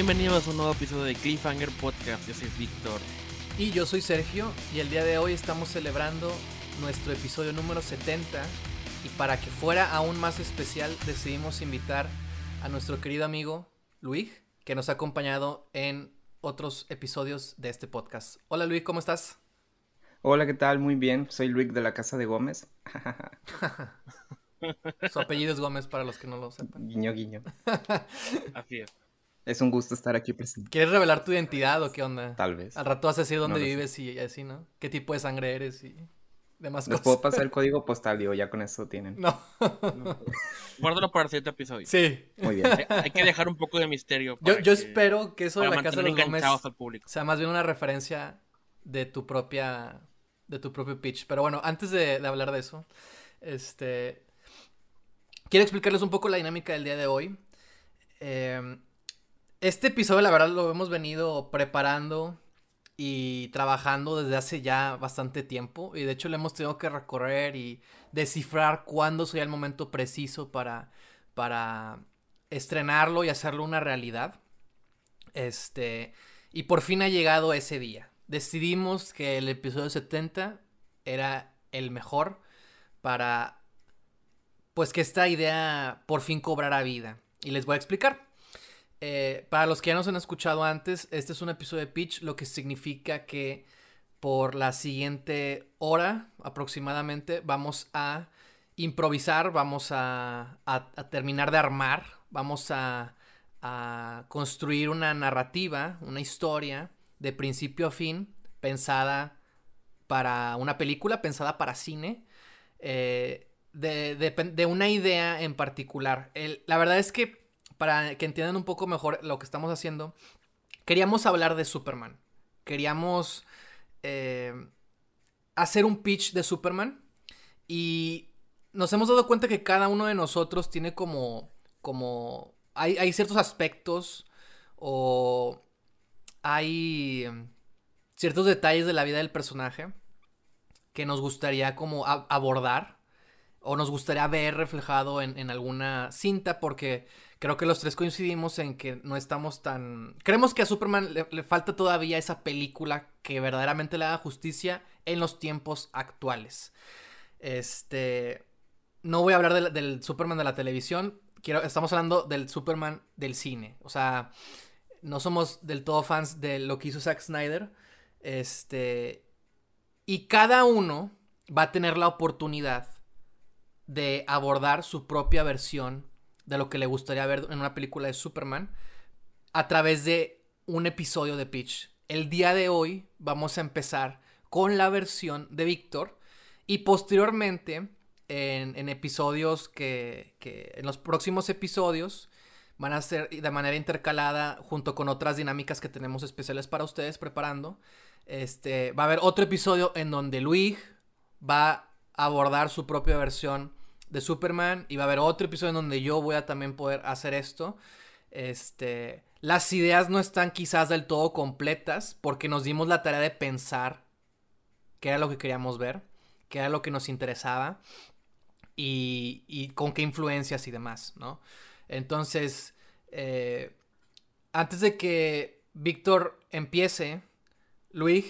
Bienvenidos a un nuevo episodio de Cliffhanger Podcast. Yo soy Víctor. Y yo soy Sergio y el día de hoy estamos celebrando nuestro episodio número 70 y para que fuera aún más especial decidimos invitar a nuestro querido amigo Luis que nos ha acompañado en otros episodios de este podcast. Hola Luis, ¿cómo estás? Hola, ¿qué tal? Muy bien. Soy Luis de la Casa de Gómez. Su apellido es Gómez para los que no lo sepan. Guiño, guiño. Así es. Es un gusto estar aquí presente. ¿Quieres revelar tu identidad o qué onda? Tal vez. Al rato vas a decir dónde No sé. vives y así, ¿no? ¿Qué tipo de sangre eres y demás Les cosas? puedo pasar el código postal, digo, ya con eso tienen. No. Guárdalo para el siguiente episodio. sí. Muy bien. Hay, hay que dejar un poco de misterio. Yo, para yo que- espero que eso de la casa de los Gómez enganchados al público. sea más bien una referencia de tu propia de tu propio pitch. Pero bueno, antes de, de hablar de eso, este quiero explicarles un poco la dinámica del día de hoy. Eh, este episodio, la verdad, lo hemos venido preparando y trabajando desde hace ya bastante tiempo. Y de hecho, le hemos tenido que recorrer y descifrar cuándo sería el momento preciso para, para estrenarlo y hacerlo una realidad. Este, y por fin ha llegado ese día. Decidimos que el episodio 70 era el mejor para pues que esta idea por fin cobrara vida. Y les voy a explicar. Eh, para los que ya nos han escuchado antes, este es un episodio de Pitch, lo que significa que por la siguiente hora aproximadamente vamos a improvisar, vamos a, a- terminar de armar, vamos a, a construir una narrativa, una historia de principio a fin, pensada para una película, pensada para cine, eh, de, una idea en particular. La verdad es que, para que entiendan un poco mejor lo que estamos haciendo, queríamos hablar de Superman. Queríamos eh, hacer un pitch de Superman y nos hemos dado cuenta que cada uno de nosotros tiene como, como, hay, ciertos aspectos o hay ciertos detalles de la vida del personaje que nos gustaría como abordar o nos gustaría ver reflejado en alguna cinta porque creo que los tres coincidimos en que no estamos tan... Creemos que a Superman le, falta todavía esa película que verdaderamente le haga justicia en los tiempos actuales. Este... No voy a hablar del, del Superman de la televisión, quiero, estamos hablando del Superman del cine. O sea, no somos del todo fans de lo que hizo Zack Snyder. Este... Y cada uno va a tener la oportunidad de abordar su propia versión de lo que le gustaría ver en una película de Superman a través de un episodio de Pitch. El día de hoy vamos a empezar con la versión de Víctor y posteriormente en, episodios que, que en los próximos episodios van a ser de manera intercalada junto con otras dinámicas que tenemos especiales para ustedes preparando. Este, va a haber otro episodio en donde Luis va a abordar su propia versión de Superman y va a haber otro episodio en donde yo voy a también poder hacer esto. Este, las ideas no están quizás del todo completas porque nos dimos la tarea de pensar qué era lo que queríamos ver, qué era lo que nos interesaba y, y con qué influencias y demás, ¿no? Entonces, eh, antes de que Víctor empiece, Luis,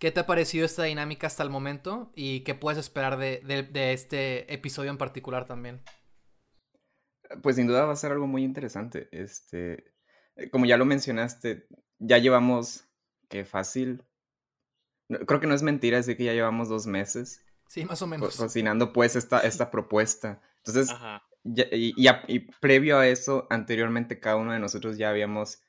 ¿qué te ha parecido esta dinámica hasta el momento? ¿Y qué puedes esperar de, de- de este episodio en particular también? Pues sin duda va a ser algo muy interesante. Este, eh, como ya lo mencionaste, ya llevamos que fácil. no, Creo que no es mentira decir que ya llevamos dos meses Sí, más o menos. cocinando pues esta, esta propuesta. Entonces, Ajá. ya- y, y a- y previo a eso, anteriormente cada uno de nosotros ya habíamos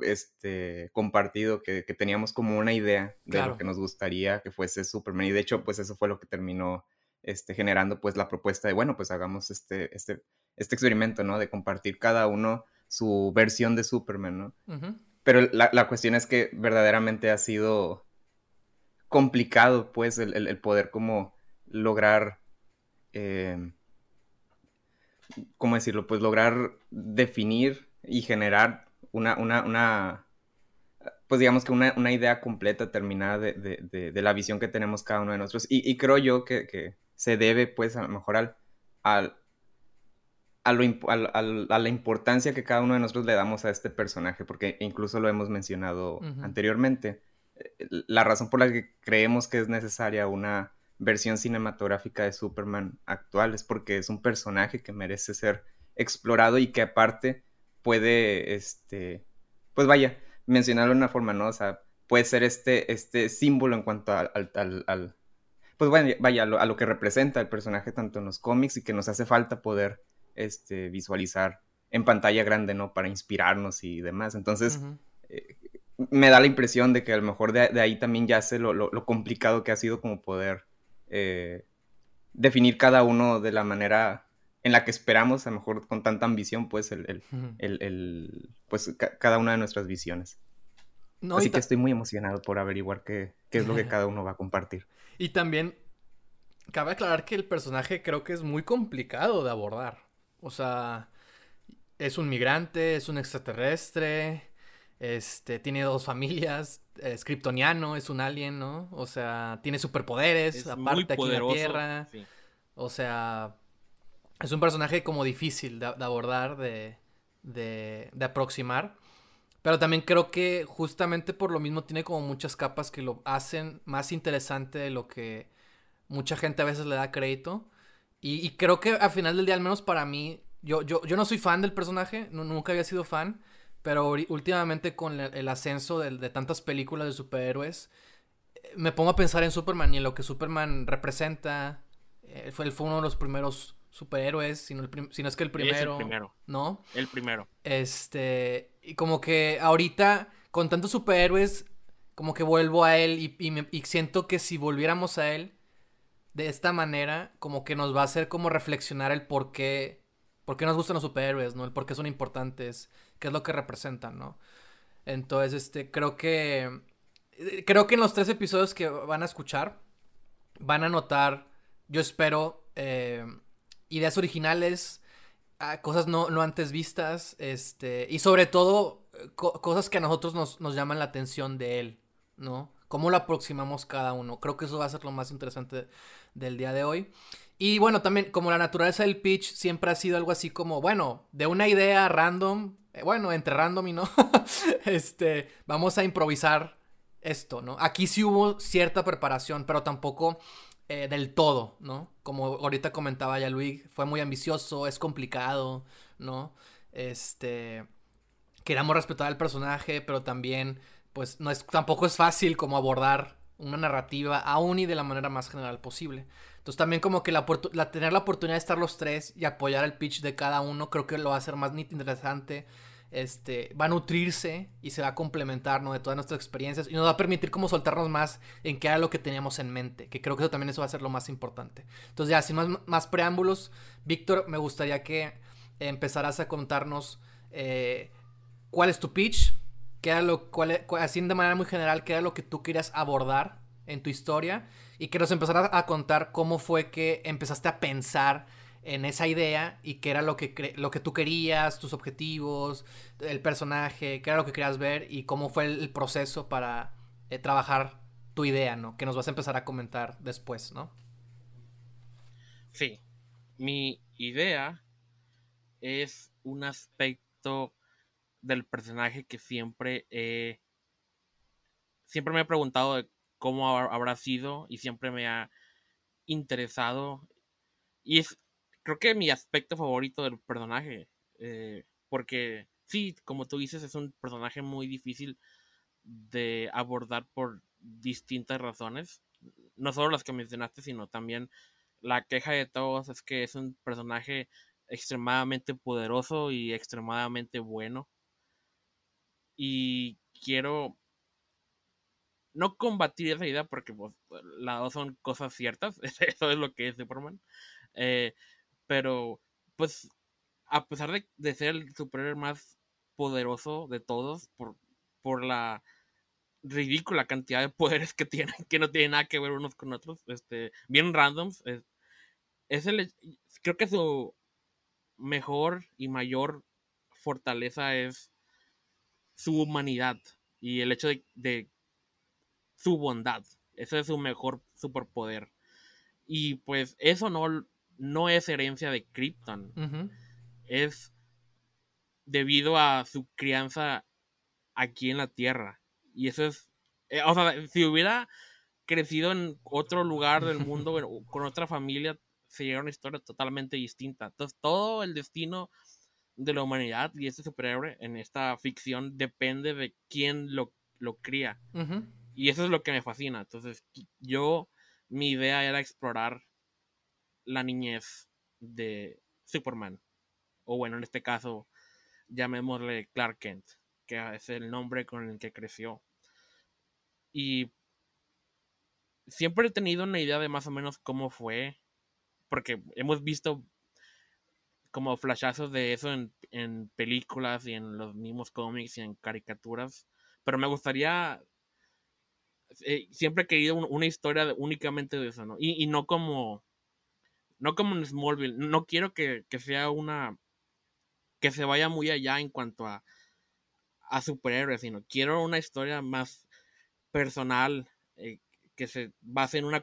este, compartido que, que teníamos como una idea de Claro. lo que nos gustaría que fuese Superman. Y de hecho, pues eso fue lo que terminó este, generando pues la propuesta de, bueno, pues hagamos este, este, este experimento, ¿no? De compartir cada uno su versión de Superman, ¿no? Pero la, la cuestión es que verdaderamente ha sido complicado, pues, el, el- el poder como lograr, eh, ¿cómo decirlo? Pues lograr definir y generar una, una, una pues digamos que una, una idea completa, terminada de, de- de- de la visión que tenemos cada uno de nosotros. Y, y creo yo que, que se debe, pues, a lo mejor al, al, a, la importancia que cada uno de nosotros le damos a este personaje, porque incluso lo hemos mencionado anteriormente. Eh, la razón por la que creemos que es necesaria una versión cinematográfica de Superman actual es porque es un personaje que merece ser explorado y que aparte puede, este, pues vaya, mencionarlo de una forma, ¿no? O sea, puede ser este, este símbolo en cuanto al, al, pues vaya, vaya a, lo, que representa el personaje tanto en los cómics y que nos hace falta poder este, visualizar en pantalla grande, ¿no? Para inspirarnos y demás. Entonces, eh, me da la impresión de que a lo mejor de, ahí también ya sé lo, lo, complicado que ha sido como poder eh, definir cada uno de la manera en la que esperamos, a lo mejor con tanta ambición, pues, el, el, pues cada una de nuestras visiones. Así que estoy muy emocionado por averiguar qué, qué es lo que cada uno va a compartir. Y también cabe aclarar que el personaje creo que es muy complicado de abordar. O sea, es un migrante, es un extraterrestre, este, tiene dos familias, es kryptoniano, es un alien, ¿no? O sea, tiene superpoderes, aparte aquí en la Tierra. O sea, es un personaje como difícil de, abordar, de, de, aproximar. Pero también creo que justamente por lo mismo tiene como muchas capas que lo hacen más interesante de lo que mucha gente a veces le da crédito. Y, creo que al final del día, al menos para mí, yo, yo, yo no soy fan del personaje, nunca había sido fan, pero últimamente con el, ascenso de, tantas películas de superhéroes, eh, me pongo a pensar en Superman y en lo que Superman representa. Eh, fue, él fue uno de los primeros superhéroes, si no, es que el primero, el primero. ¿No? El primero. Este, y como que ahorita, con tantos superhéroes, como que vuelvo a él y, y siento que si volviéramos a él, de esta manera, como que nos va a hacer como reflexionar el por qué, por qué nos gustan los superhéroes, ¿no? El por qué son importantes, qué es lo que representan, ¿no? Entonces, este, creo que, creo que en los tres episodios que van a escuchar, van a notar, yo espero, eh, ideas originales, ah, cosas no, no, antes vistas, este, y sobre todo, cosas que a nosotros nos, nos llaman la atención de él, ¿no? Cómo lo aproximamos cada uno. Creo que eso va a ser lo más interesante del día de hoy. Y bueno, también como la naturaleza del pitch siempre ha sido algo así como, bueno, de una idea random, eh, bueno, entre random y no, este, vamos a improvisar esto, ¿no? Aquí sí hubo cierta preparación, pero tampoco eh, del todo, ¿no? Como ahorita comentaba ya Luis, fue muy ambicioso, es complicado, ¿no? Este, queramos respetar al personaje, pero también, pues, no es, tampoco es fácil como abordar una narrativa aún y de la manera más general posible. Entonces también como que la, tener la oportunidad de estar los tres y apoyar el pitch de cada uno creo que lo va a hacer más interesante. Este, va a nutrirse y se va a complementar, ¿no? De todas nuestras experiencias y nos va a permitir como soltarnos más en qué era lo que teníamos en mente, que creo que eso también eso va a ser lo más importante. Entonces ya, sin más, preámbulos, Víctor, me gustaría que empezaras a contarnos eh, cuál es tu pitch, qué lo, cuál, así de manera muy general, qué era lo que tú querías abordar en tu historia y que nos empezaras a contar cómo fue que empezaste a pensar en esa idea y qué era lo que, lo que tú querías, tus objetivos, el personaje, qué era lo que querías ver y cómo fue el, proceso para eh, trabajar tu idea, ¿no? Que nos vas a empezar a comentar después, ¿no? Sí, mi idea es un aspecto del personaje que siempre he, siempre me he preguntado cómo habrá sido y siempre me ha interesado. Y es, creo que mi aspecto favorito del personaje. Eh, porque sí, como tú dices, es un personaje muy difícil de abordar por distintas razones. No solo las que mencionaste, sino también la queja de todos es que es un personaje extremadamente poderoso y extremadamente bueno y quiero no combatir esa idea porque pues, las dos son cosas ciertas, eso es lo que es Superman, eh, pero pues a pesar de, ser el superhéroe más poderoso de todos por, por la ridícula cantidad de poderes que tienen, que no tienen nada que ver unos con otros, este, bien randoms, es el, creo que su mejor y mayor fortaleza es su humanidad y el hecho de, su bondad. Ese es su mejor superpoder. Y pues eso no, no es herencia de Krypton. es debido a su crianza aquí en la Tierra. Y eso es, eh, o sea, si hubiera crecido en otro lugar del mundo, con otra familia, sería una historia totalmente distinta. Entonces, todo el destino de la humanidad y este superhéroe en esta ficción depende de quién lo, lo cría. Y eso es lo que me fascina. Entonces, yo, mi idea era explorar la niñez de Superman. O bueno, en este caso, llamémosle Clark Kent, que es el nombre con el que creció. Y siempre he tenido una idea de más o menos cómo fue, porque hemos visto como flashazos de eso en, películas y en los mismos cómics y en caricaturas, pero me gustaría, eh, siempre he querido una historia únicamente de eso, ¿no? Y, no como, no como en Smallville, no quiero que, sea una, que se vaya muy allá en cuanto a, a superhéroes, sino quiero una historia más personal, eh, que se base en una,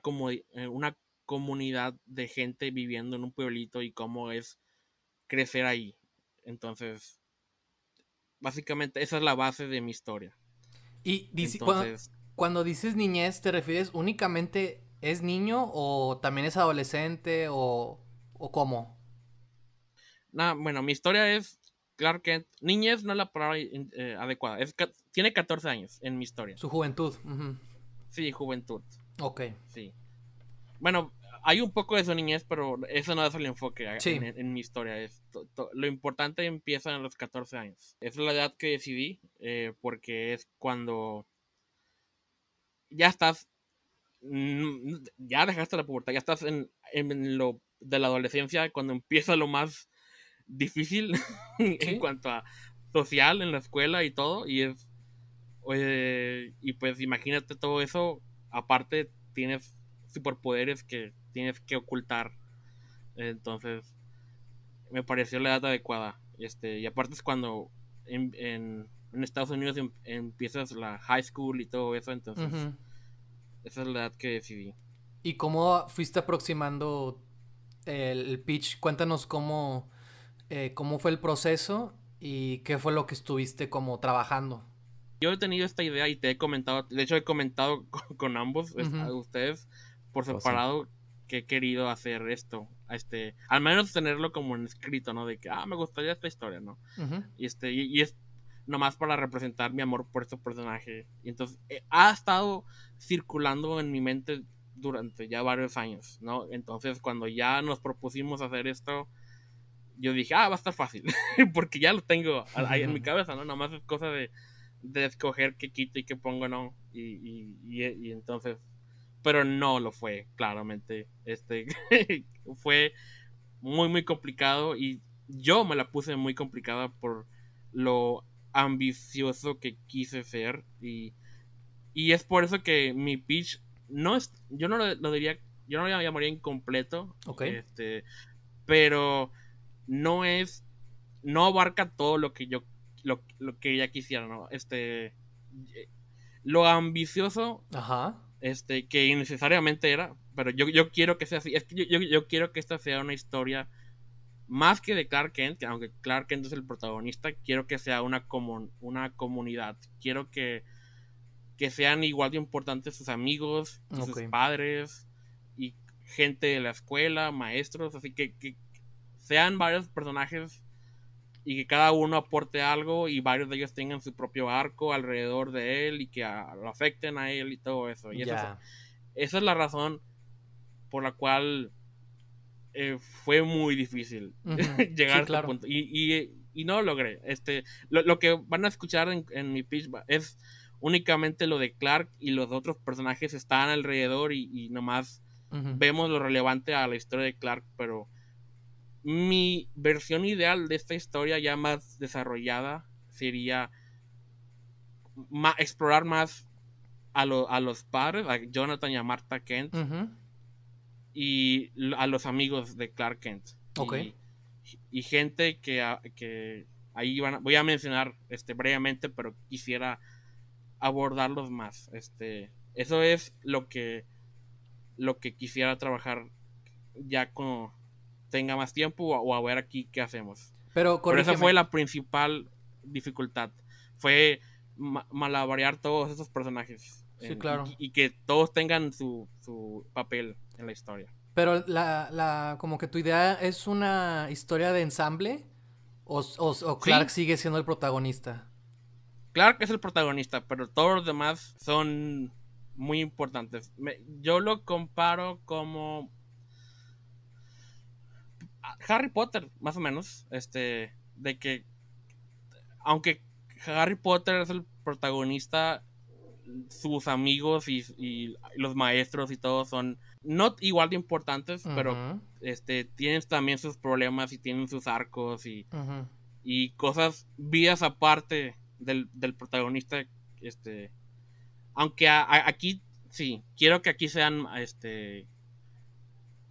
en una comunidad de gente viviendo en un pueblito y cómo es crecer ahí. Entonces, básicamente esa es la base de mi historia. Y cuando, dices niñez, ¿te refieres únicamente es niño o también es adolescente o, o cómo? Nah, bueno, mi historia es Clark Kent. Niñez no es la palabra eh, adecuada. Es, tiene 14 años en mi historia. Su juventud. Sí, juventud. Ok. Sí. Bueno, hay un poco de su niñez, pero eso no es el enfoque en, mi historia. Es lo importante empieza en los 14 años. Es la edad que decidí, eh, porque es cuando ya estás, ya dejaste la pubertad, ya estás en, lo de la adolescencia, cuando empieza lo más difícil en cuanto a social en la escuela y todo, y es, eh, y pues imagínate todo eso, aparte tienes superpoderes que tienes que ocultar. Entonces, me pareció la edad adecuada. Este, y aparte es cuando en, en, Estados Unidos em, empiezas la high school y todo eso, entonces esa es la edad que decidí. ¿Y cómo fuiste aproximando el, pitch? Cuéntanos cómo, eh, cómo fue el proceso y qué fue lo que estuviste como trabajando. Yo he tenido esta idea y te he comentado, de hecho he comentado con, ambos, ustedes, por pues separado, que he querido hacer esto, este, al menos tenerlo como en escrito, ¿no? De que, ah, me gustaría esta historia, ¿no? Y este, y, es nomás para representar mi amor por este personaje. Y entonces, eh, ha estado circulando en mi mente durante ya varios años, ¿no? Entonces, cuando ya nos propusimos hacer esto, yo dije, ah, va a estar fácil, porque ya lo tengo ahí en mi cabeza, ¿no? Nomás es cosa de, de escoger qué quito y qué pongo, ¿no? Y, y, y entonces pero no lo fue, claramente. Este fue muy, muy complicado y yo me la puse muy complicada por lo ambicioso que quise ser y, y es por eso que mi pitch no es, yo no lo, diría, yo no lo llamaría incompleto, este, pero no es, no abarca todo lo que yo, lo, lo que ella quisiera, ¿no? Este, lo ambicioso Ajá este, que innecesariamente era, pero yo, yo quiero que sea así, es que yo, yo, quiero que esta sea una historia más que de Clark Kent, que aunque Clark Kent es el protagonista, quiero que sea una, una comunidad, quiero que, que sean igual de importantes sus amigos, sus padres y gente de la escuela, maestros, así que, que sean varios personajes y que cada uno aporte algo y varios de ellos tengan su propio arco alrededor de él y que lo afecten a él y todo eso. Y esa, es, la razón por la cual eh, fue muy difícil llegar a este punto. Y, no lo logré. Este, lo, que van a escuchar en, mi pitch es únicamente lo de Clark y los otros personajes están alrededor y, nomás vemos lo relevante a la historia de Clark, pero mi versión ideal de esta historia ya más desarrollada sería explorar más a, los padres, a Jonathan y a Martha Kent, y a los amigos de Clark Kent. Y, gente que, que ahí van voy a mencionar este, brevemente, pero quisiera abordarlos más. Este, eso es lo que, lo que quisiera trabajar ya con tenga más tiempo o, a ver aquí qué hacemos. Pero, Pero esa fue la principal dificultad. Fue ma- malabarear todos esos personajes. Sí, claro. Y, y que todos tengan su, su papel en la historia. Pero la, la, como que tu idea es una historia de ensamble o, o, o Clark sigue siendo el protagonista. Clark es el protagonista, pero todos los demás son muy importantes. Me- yo lo comparo como Harry Potter, más o menos, este, de que aunque Harry Potter es el protagonista, sus amigos y, y los maestros y todo son no igual de importantes, pero este tienen también sus problemas y tienen sus arcos y y cosas vías aparte del, del protagonista este aunque a- a- aquí sí quiero que aquí sean este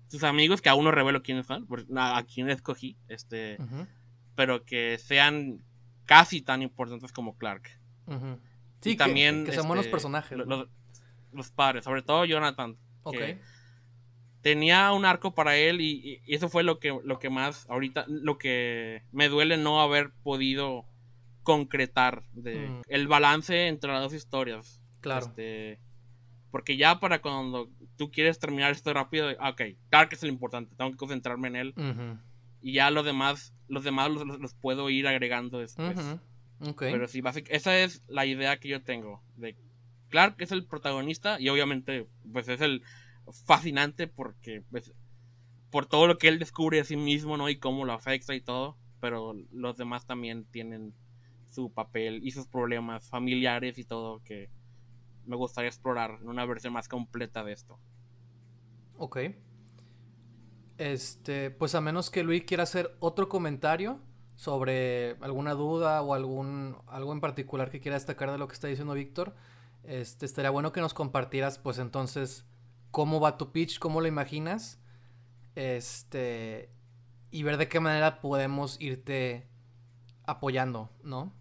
sus amigos que aún no revelo quiénes son a, a quién escogí este pero que sean casi tan importantes como Clark. Y Sí, que- también que, son buenos este, personajes. lo- ¿no? los, los padres sobre todo Jonathan que tenía un arco para él y, y eso fue lo que, lo que más ahorita, lo que me duele no haber podido concretar de Mm. el balance entre las dos historias. Claro. Este, porque ya para cuando tú quieres terminar esto rápido, ah, ok, Clark es el importante, tengo que concentrarme en él y ya los demás, los demás los, puedo ir agregando después. ujú. Ok. Pero sí, básic- esa es la idea que yo tengo. De Clark es el protagonista y obviamente pues es el fascinante porque pues, por todo lo que él descubre de sí mismo, ¿no? Y cómo lo afecta y todo. Pero los demás también tienen su papel y sus problemas familiares y todo que me gustaría explorar en una versión más completa de esto. Ok. Este, pues a menos que Luis quiera hacer otro comentario sobre alguna duda o algún algo en particular que quiera destacar de lo que está diciendo Víctor, este estaría bueno que nos compartieras pues entonces cómo va tu pitch, cómo lo imaginas. Este y ver de qué manera podemos irte apoyando, ¿no?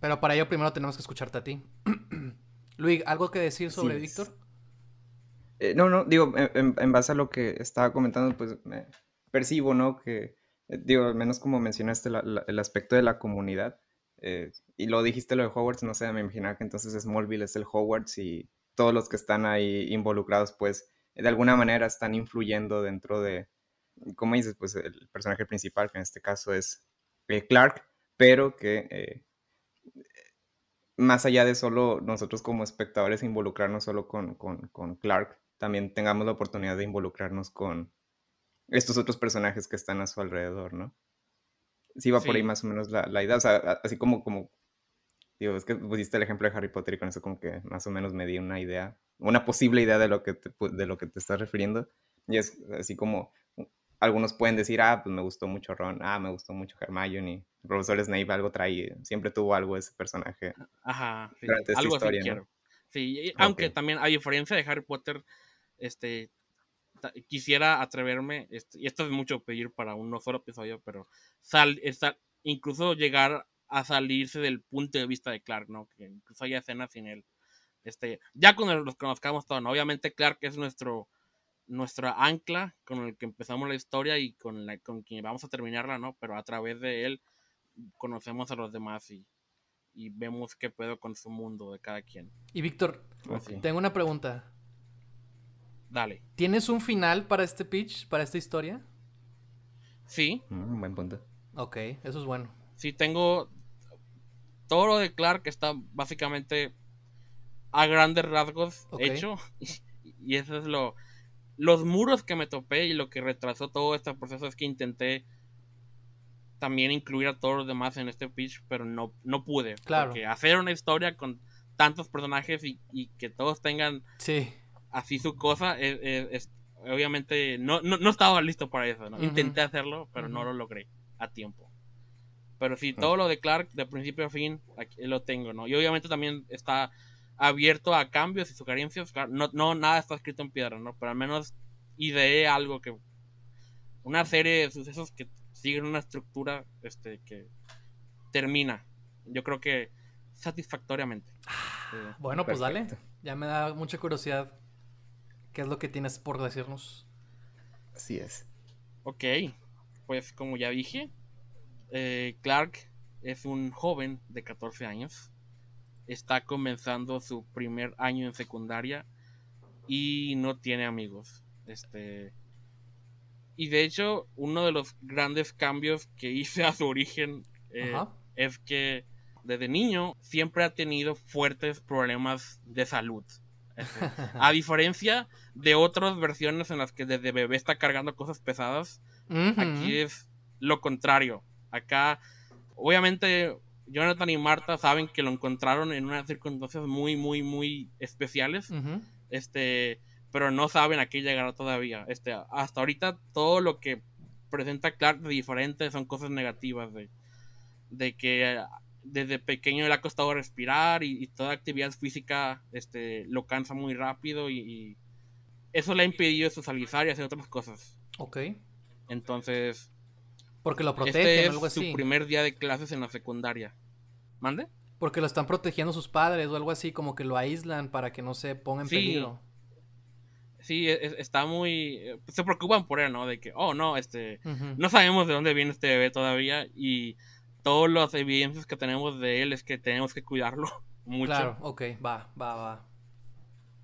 Pero para ello primero tenemos que escucharte a ti. Luis, ¿algo que decir sobre. Víctor? Eh, no, no, digo, en, base a lo que estaba comentando, pues me percibo, ¿no? Que, eh, digo, al menos como mencionaste la- la- el aspecto de la comunidad, eh, y lo dijiste lo de Hogwarts, no sé, me imaginaba que entonces Smallville es el Hogwarts y todos los que están ahí involucrados, pues, de alguna manera están influyendo dentro de, como dices, pues el personaje principal, que en este caso es eh, Clark, pero que eh, más allá de solo nosotros como espectadores involucrarnos solo con, con, con Clark, también tengamos la oportunidad de involucrarnos con estos otros personajes que están a su alrededor, ¿no? Sí va por ahí más o menos la, la idea, o sea, así como, como, digo, es que pusiste el ejemplo de Harry Potter y con eso como que más o menos me di una idea, una posible idea de lo que te, de lo que te estás refiriendo, y es así como, algunos pueden decir, ah, pues me gustó mucho Ron, ah, me gustó mucho Hermione, el profesor Snape algo trae, siempre tuvo algo ese personaje. Ajá, sí, algo historia, así ¿no? quiero. Sí, y- aunque Ok. también, a diferencia de Harry Potter, este quisiera atreverme, este, y esto es mucho pedir para un no solo episodio, pero sal, esta- incluso llegar a salirse del punto de vista de Clark, ¿no? Que incluso haya escenas sin él. Este, ya cuando los conozcamos todos, ¿no? Obviamente Clark es nuestro nuestra ancla con el que empezamos la historia y con la con quien vamos a terminarla, ¿no? Pero a través de él conocemos a los demás y, y vemos qué pedo con su mundo de cada quien. Y Víctor, Así. tengo una pregunta. Dale. ¿Tienes un final para este pitch, para esta historia? Sí, Mm, buen punto. Ok, eso es bueno. sí tengo todo lo de Clark está básicamente a grandes rasgos hecho y eso es lo los muros que me topé y lo que retrasó todo este proceso es que intenté también incluir a todos los demás en este pitch pero no no pude Claro. porque hacer una historia con tantos personajes y, y que todos tengan Sí. así su cosa es, es- es- obviamente no, no, no estaba listo para eso ¿no? Intenté hacerlo pero no lo logré a tiempo pero sí todo lo de Clark de principio a fin aquí lo tengo no y obviamente también está abierto a cambios y sugerencias no, no nada está escrito en piedra no pero al menos ideé algo que una serie de sucesos que siguen una estructura este que termina yo creo que satisfactoriamente Eh, Bueno, pues dale. Ya me da mucha curiosidad. ¿Qué es lo que tienes por decirnos? Así es. Ok, pues como ya dije, eh, Clark es un joven de 14 años. Está comenzando su primer año en secundaria y no tiene amigos. Este. Y de hecho, uno de los grandes cambios que hice a su origen eh, es que desde niño siempre ha tenido fuertes problemas de salud. Este, a diferencia de otras versiones en las que desde bebé está cargando cosas pesadas, aquí es lo contrario. Acá, obviamente, Jonathan y Marta saben que lo encontraron en unas circunstancias muy, muy, muy especiales. Este, pero no saben a qué llegará todavía. Este, hasta ahorita todo lo que presenta Clark de diferente son cosas negativas de, de que desde pequeño le ha costado respirar y, toda actividad física este, lo cansa muy rápido y, eso le ha impedido socializar y hacer otras cosas. Ok. Entonces... Porque lo protegen este algo así. su primer día de clases en la secundaria. ¿Mande? Porque lo están protegiendo sus padres o algo así, como que lo aíslan para que no se ponga en peligro. Sí, está muy... Se preocupan por él, ¿no? De que, oh, no, este... No sabemos de dónde viene este bebé todavía y todas las evidencias que tenemos de él es que tenemos que cuidarlo mucho. Claro, ok, va, va, va.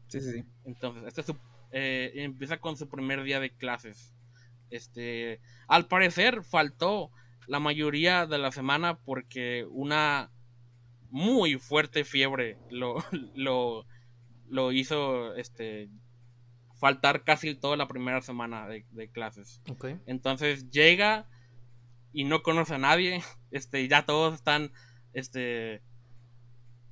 Sí, sí, sí. Entonces, este eh, empieza con su primer día de clases. Este, al parecer faltó la mayoría de la semana porque una muy fuerte fiebre lo, lo, lo hizo este, faltar casi toda la primera semana de, de clases. Okay. Entonces llega y no conoce a nadie. Este, ya todos están, este,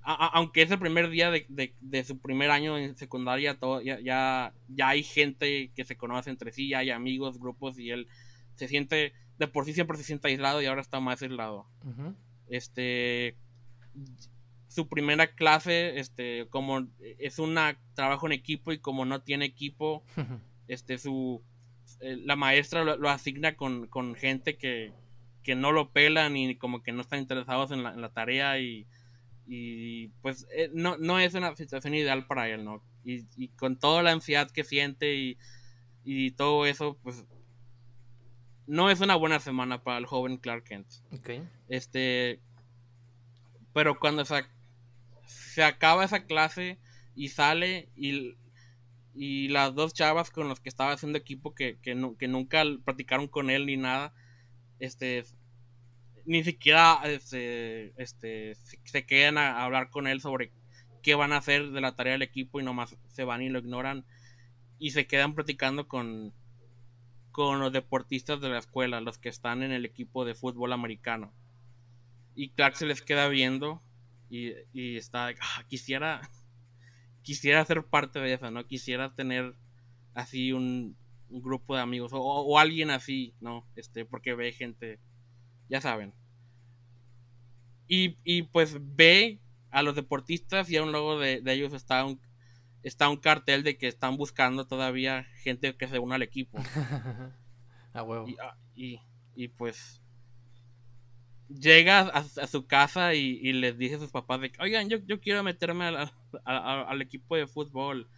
aunque es el primer día de, su primer año en secundaria, todo, ya, ya, hay gente que se conoce entre sí, ya hay amigos, grupos, y él se siente, de por sí siempre se siente aislado y ahora está más aislado. Este, su primera clase, este, como es un trabajo en equipo y como no tiene equipo, este, su, eh, la maestra lo, asigna con, con gente que, que no lo pelan y como que no están interesados en la, tarea y, pues eh, no, no es una situación ideal para él, ¿no? Y, con toda la ansiedad que siente y, todo eso, pues no es una buena semana para el joven Clark Kent. Este, pero cuando se, se acaba esa clase y sale y, y las dos chavas con las que estaba haciendo equipo que, que, que nunca practicaron con él ni nada, este, ni siquiera este, este, se quedan a, hablar con él sobre qué van a hacer de la tarea del equipo y nomás se van y lo ignoran y se quedan platicando con, con los deportistas de la escuela, los que están en el equipo de fútbol americano. Y Clark se les queda viendo y, está, ah, quisiera, quisiera ser parte de eso, ¿no? Quisiera tener así un, un grupo de amigos o, alguien así, ¿no? Este, porque ve gente, ya saben. Y, y pues ve a los deportistas y a un lado de, ellos está un, está un cartel de que están buscando todavía gente que se una al equipo. a huevo. Ah, y, y, pues llega a, su casa y, les dice a sus papás de que, oigan, yo, yo quiero meterme al equipo de fútbol.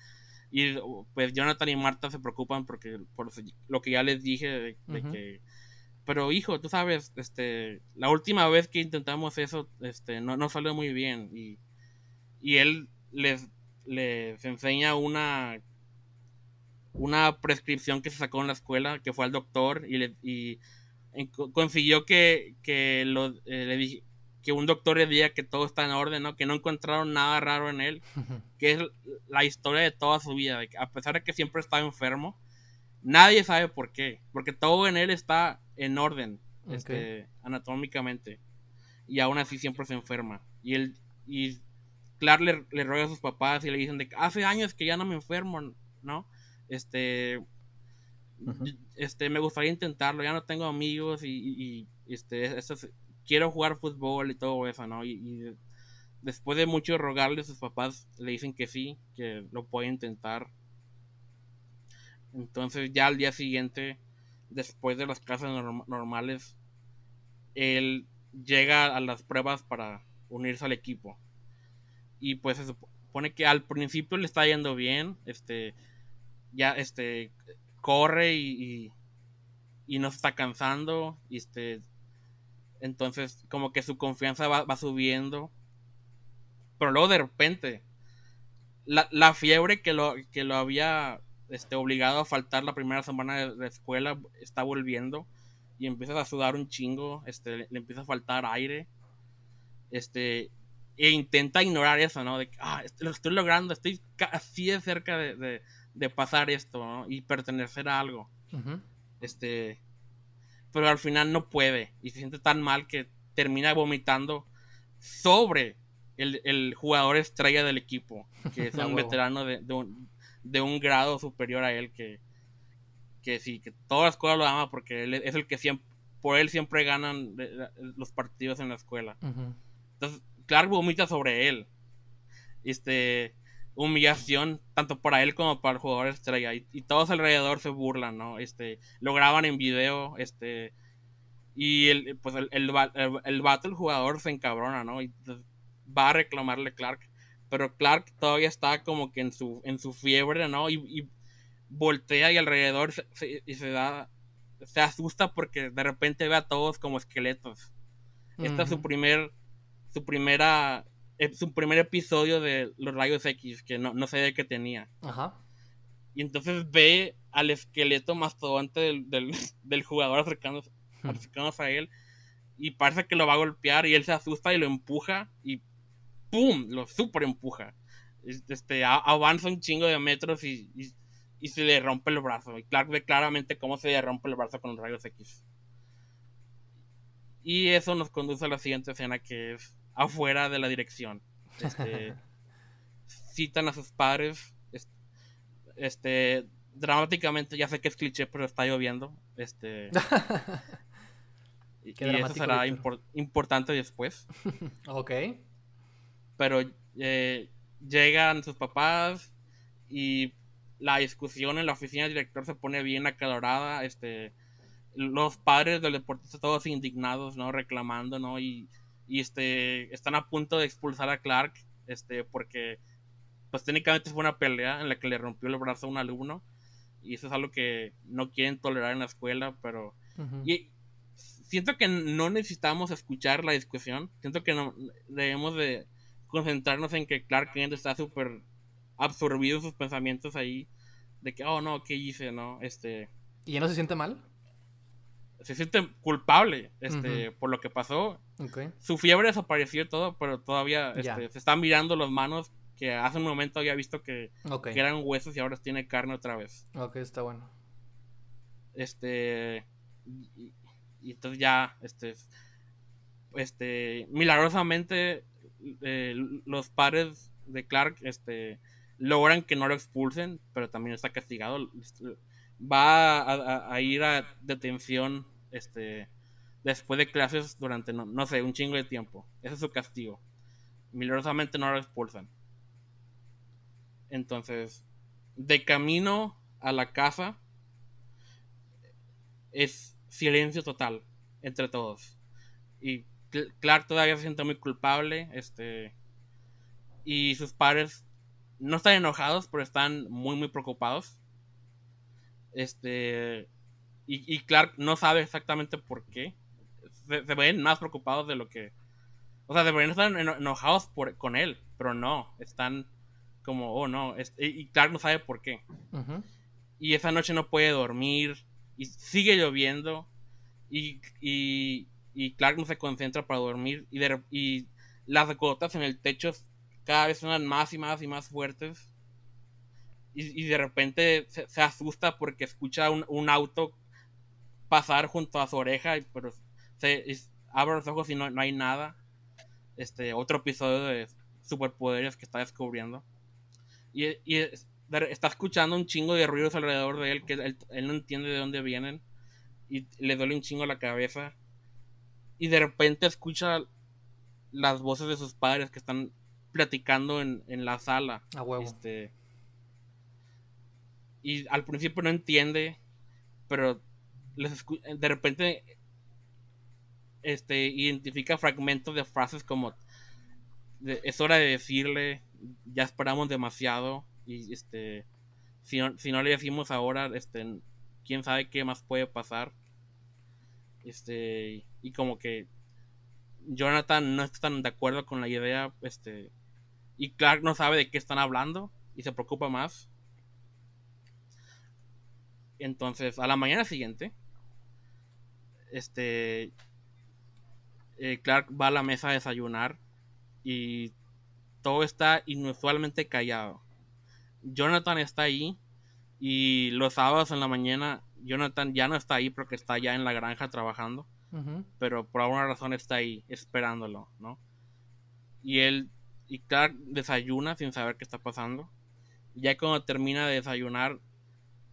Y pues Jonathan y Marta se preocupan porque por lo que ya les dije de, que pero hijo, tú sabes, este la última vez que intentamos eso este no, no salió muy bien y, y él les, les enseña una una prescripción que se sacó en la escuela, que fue al doctor y, le, y consiguió que, que lo, eh, le que un doctor le diga que todo está en orden, ¿no? Que no encontraron nada raro en él, que es la historia de toda su vida, a pesar de que siempre está enfermo, nadie sabe por qué, porque todo en él está en orden, este, anatómicamente, y aún así siempre se enferma. Y él, y Clark le, le ruega a sus papás y le dicen de que hace años que ya no me enfermo, ¿no? Este, este, me gustaría intentarlo, ya no tengo amigos y, y, este, quiero jugar fútbol y todo eso, ¿no? Y, después de mucho rogarle, sus papás le dicen que sí, que lo puede intentar. Entonces ya al día siguiente, después de las clases normales, él llega a las pruebas para unirse al equipo. Y pues se supone que al principio le está yendo bien, este, ya, este, corre y, y, no se está cansando, este, Entonces, como que su confianza va, va subiendo. Pero luego de repente, la, la, fiebre que lo, que lo había este, obligado a faltar la primera semana de, de escuela está volviendo. Y empieza a sudar un chingo. Este, le, le empieza a faltar aire. Este, e intenta ignorar eso, ¿no? De que, ah, lo estoy logrando, estoy así de cerca de, de, de pasar esto, ¿no? Y pertenecer a algo. Uh -huh. Este, pero al final no puede y se siente tan mal que termina vomitando sobre el, el jugador estrella del equipo, que es un veterano de, de, un, de, un, grado superior a él, que, que sí, que toda la escuela lo ama porque él es el que siempre, por él siempre ganan los partidos en la escuela. Uh -huh. Entonces, Clark vomita sobre él. Este, humillación tanto para él como para el jugador estrella y, y, todos alrededor se burlan no este lo graban en video este y el pues el, el, el, el vato el jugador se encabrona no y va a reclamarle Clark pero Clark todavía está como que en su en su fiebre no y, y voltea y alrededor se, se, y se da se asusta porque de repente ve a todos como esqueletos uh -huh. esta es su primer su primera su primer episodio de los rayos X, que no, no sabía que tenía. Ajá. Y entonces ve al esqueleto mastodonte del, del, del jugador hmm. africano a él y parece que lo va a golpear y él se asusta y lo empuja y ¡pum! Lo super empuja. Este, avanza un chingo de metros y, y, y, se le rompe el brazo. Y Clark ve claramente cómo se le rompe el brazo con los rayos X. Y eso nos conduce a la siguiente escena que es afuera de la dirección. Este, citan a sus padres. Este, dramáticamente, ya sé que es cliché, pero está lloviendo. Este. y, y eso será impor importante después. ok. Pero eh, llegan sus papás y la discusión en la oficina del director se pone bien acalorada. Este, los padres del deportista todos indignados, ¿no? Reclamando, ¿no? Y y este están a punto de expulsar a Clark este porque pues técnicamente fue una pelea en la que le rompió el brazo a un alumno y eso es algo que no quieren tolerar en la escuela pero uh -huh. y siento que no necesitamos escuchar la discusión siento que no debemos de concentrarnos en que Clark Kent está súper absorbido en sus pensamientos ahí de que oh no qué hice no este y ya no se siente mal se siente culpable este, uh -huh. por lo que pasó. Okay. Su fiebre desapareció y todo, pero todavía este, se están mirando las manos que hace un momento había visto que, okay. que, eran huesos y ahora tiene carne otra vez. Ok, está bueno. Este. Y, y entonces ya, este. Este. Milagrosamente, eh, los padres de Clark, este. Logran que no lo expulsen, pero también está castigado. Va a, ir a detención este, después de clases durante, no, no, sé, un chingo de tiempo. Ese es su castigo. Milagrosamente no lo expulsan. Entonces, de camino a la casa, es silencio total entre todos. Y Clark todavía se siente muy culpable. Este, y sus padres no están enojados, pero están muy, muy preocupados. Este, y, y, Clark no sabe exactamente por qué. Se, se, ven más preocupados de lo que. O sea, deberían estar enojados por, con él, pero no. Están como, oh no. Es, y Clark no sabe por qué. Uh -huh. Y esa noche no puede dormir. Y sigue lloviendo. Y, y, y Clark no se concentra para dormir. Y, de, y las gotas en el techo cada vez son más y más y más fuertes. Y, y de repente se, asusta porque escucha un, un auto pasar junto a su oreja, pero se abre los ojos y no, no, hay nada. Este, otro episodio de superpoderes que está descubriendo. Y, y, está escuchando un chingo de ruidos alrededor de él que él, él, no entiende de dónde vienen. Y le duele un chingo la cabeza. Y de repente escucha las voces de sus padres que están platicando en, en la sala. A huevo. Este, y al principio no entiende, pero les de repente este identifica fragmentos de frases como de, es hora de decirle ya esperamos demasiado y este si no, si no le decimos ahora este quién sabe qué más puede pasar este y como que Jonathan no está tan de acuerdo con la idea, este, y Clark no sabe de qué están hablando y se preocupa más. Entonces, a la mañana siguiente, este, eh, Clark va a la mesa a desayunar y todo está inusualmente callado. Jonathan está ahí y los sábados en la mañana Jonathan ya no está ahí porque está ya en la granja trabajando, pero por alguna razón está ahí esperándolo, ¿no? Y él y Clark desayuna sin saber qué está pasando. Ya cuando termina de desayunar,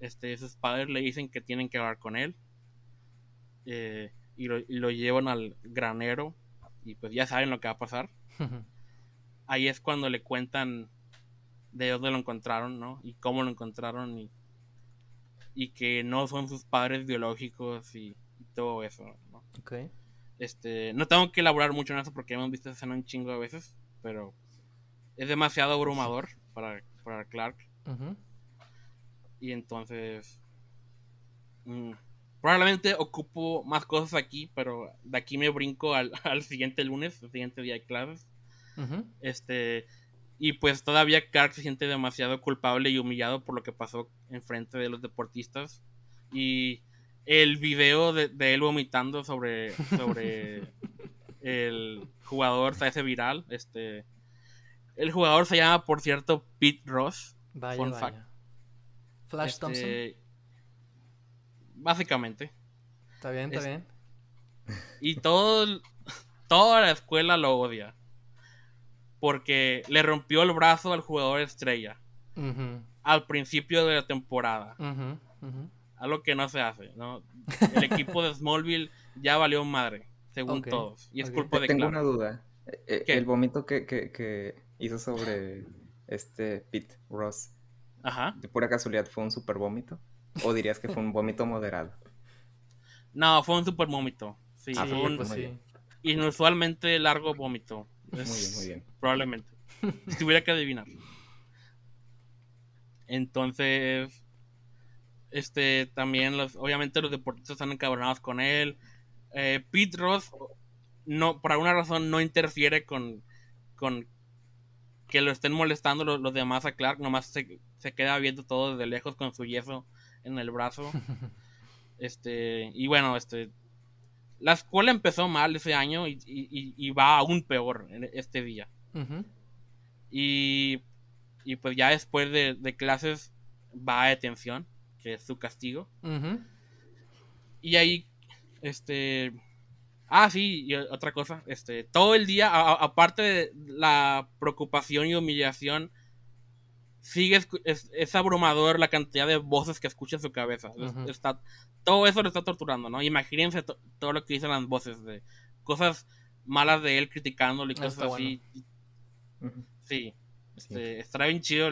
este, sus padres le dicen que tienen que hablar con él. Eh, y, lo, llevan al granero. Y pues ya saben lo que va a pasar. Ahí es cuando le cuentan de dónde lo encontraron, ¿no? Y cómo lo encontraron. Y, y que no son sus padres biológicos y, todo eso, ¿no? Este, no tengo que elaborar mucho en eso porque hemos visto esa escena un chingo de veces, pero es demasiado abrumador para, para Clark. Y entonces. Mm, probablemente ocupo más cosas aquí, pero de aquí me brinco al, siguiente lunes, el siguiente día de clases. Este. Y pues todavía Clark se siente demasiado culpable y humillado por lo que pasó enfrente de los deportistas. Y el video de, él vomitando sobre, sobre el jugador se hace viral. Este. El jugador se llama, por cierto, Pete Ross. Vaya, Flash este, Thompson. Básicamente. Está bien, está bien. Y todo, toda la escuela lo odia. Porque le rompió el brazo al jugador estrella. Al principio de la temporada. Algo que no se hace, ¿no? El equipo de Smallville ya valió madre, según todos. Y es culpa de Tengo una duda. Eh, el vómito que, que hizo sobre este Pete Ross. Ajá. ¿De pura casualidad fue un super vómito? ¿O dirías que fue un vómito moderado? No, fue un super vómito. Sí, ah, fue un pues inusualmente largo vómito. Muy bien, muy bien. Probablemente. si tuviera que adivinar. Entonces, este, también los, obviamente los deportistas están encabronados con él. Eh, Pete Ross, no, por alguna razón, no interfiere con, con que lo estén molestando los, demás a Clark, nomás se, queda viendo todo desde lejos con su yeso en el brazo. este, y bueno, este, la escuela empezó mal ese año y, va aún peor en este día. y, y, pues ya después de, clases va a detención, que es su castigo. Y ahí, este, Ah, sí, y otra cosa, este, todo el día, aparte de la preocupación y humillación, sigue, es, abrumador la cantidad de voces que escucha en su cabeza. está, todo eso lo está torturando, ¿no? Imagínense todo lo que dicen las voces, de cosas malas de él criticándolo y cosas así. Sí, este, estará bien chido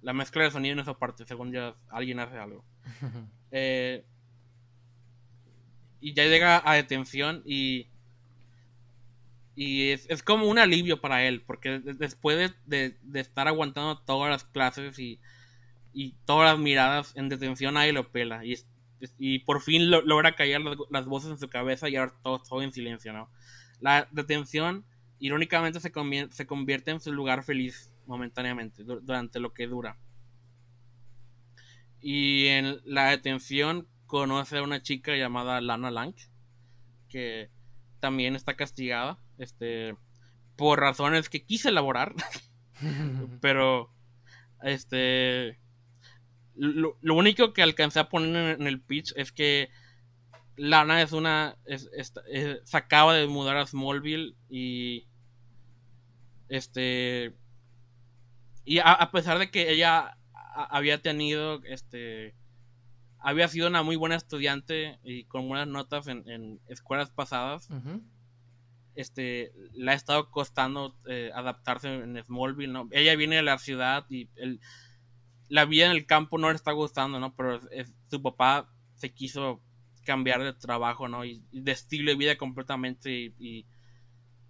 la mezcla de sonido en esa parte, según ya alguien hace algo. eh, y ya llega a detención y y es, como un alivio para él, porque después de, estar aguantando todas las clases y, todas las miradas en detención, ahí lo pela. Y, y por fin logra callar las, voces en su cabeza y ahora todo, todo en silencio, ¿no? La detención, irónicamente, se, se convierte en su lugar feliz momentáneamente, durante lo que dura. Y en la detención conoce a una chica llamada Lana Lang, que también está castigada, este, por razones que quise elaborar, pero, este, lo, único que alcancé a poner en, el pitch es que Lana es una, se acaba de mudar a Smallville y, este, y a pesar de que ella había tenido, este, había sido una muy buena estudiante y con buenas notas en, escuelas pasadas. Este, le ha estado costando eh, adaptarse en Smallville, ¿no? Ella viene de la ciudad y el, la vida en el campo no le está gustando, ¿no? Pero su papá se quiso cambiar de trabajo, ¿no? Y, de estilo de vida completamente y,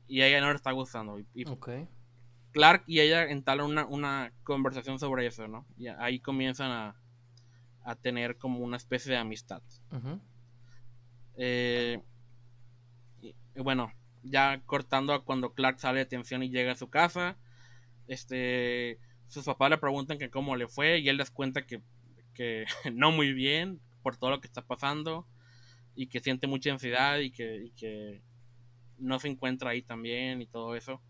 y, a ella no le está gustando. Y, Clark y ella entalan una, una conversación sobre eso, ¿no? Y ahí comienzan a, a tener como una especie de amistad. Eh, bueno, ya cortando a cuando Clark sale de tensión y llega a su casa. Este, sus papás le preguntan que cómo le fue y él les cuenta que, que no muy bien por todo lo que está pasando y que siente mucha ansiedad y que, que no se encuentra ahí también y todo eso.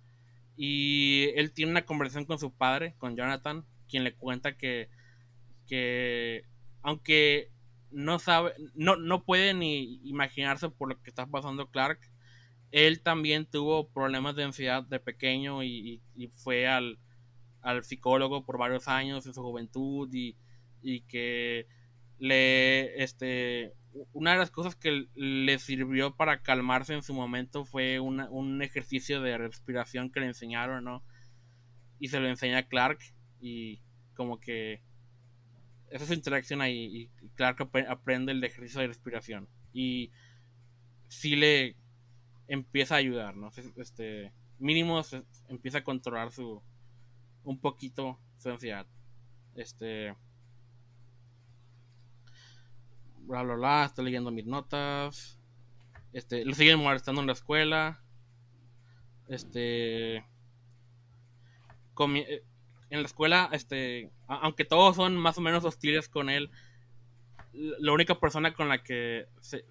Y él tiene una conversación con su padre, con Jonathan, quien le cuenta que, que aunque no sabe, no, no puede ni imaginarse por lo que está pasando Clark, él también tuvo problemas de ansiedad de pequeño y, fue al, al, psicólogo por varios años en su juventud y, y que le, este, una de las cosas que le sirvió para calmarse en su momento fue un ejercicio de respiración que le enseñaron, ¿no? Y se lo enseña a Clark y como que esa es su interacción ahí y Clark aprende el ejercicio de respiración y sí le empieza a ayudar, ¿no? Este, mínimo empieza a controlar su un poquito su ansiedad. Este bla bla bla, estoy leyendo mis notas. Este, lo siguen molestando en la escuela. Este eh, en la escuela, este, aunque todos son más o menos hostiles con él, la única persona con la que se,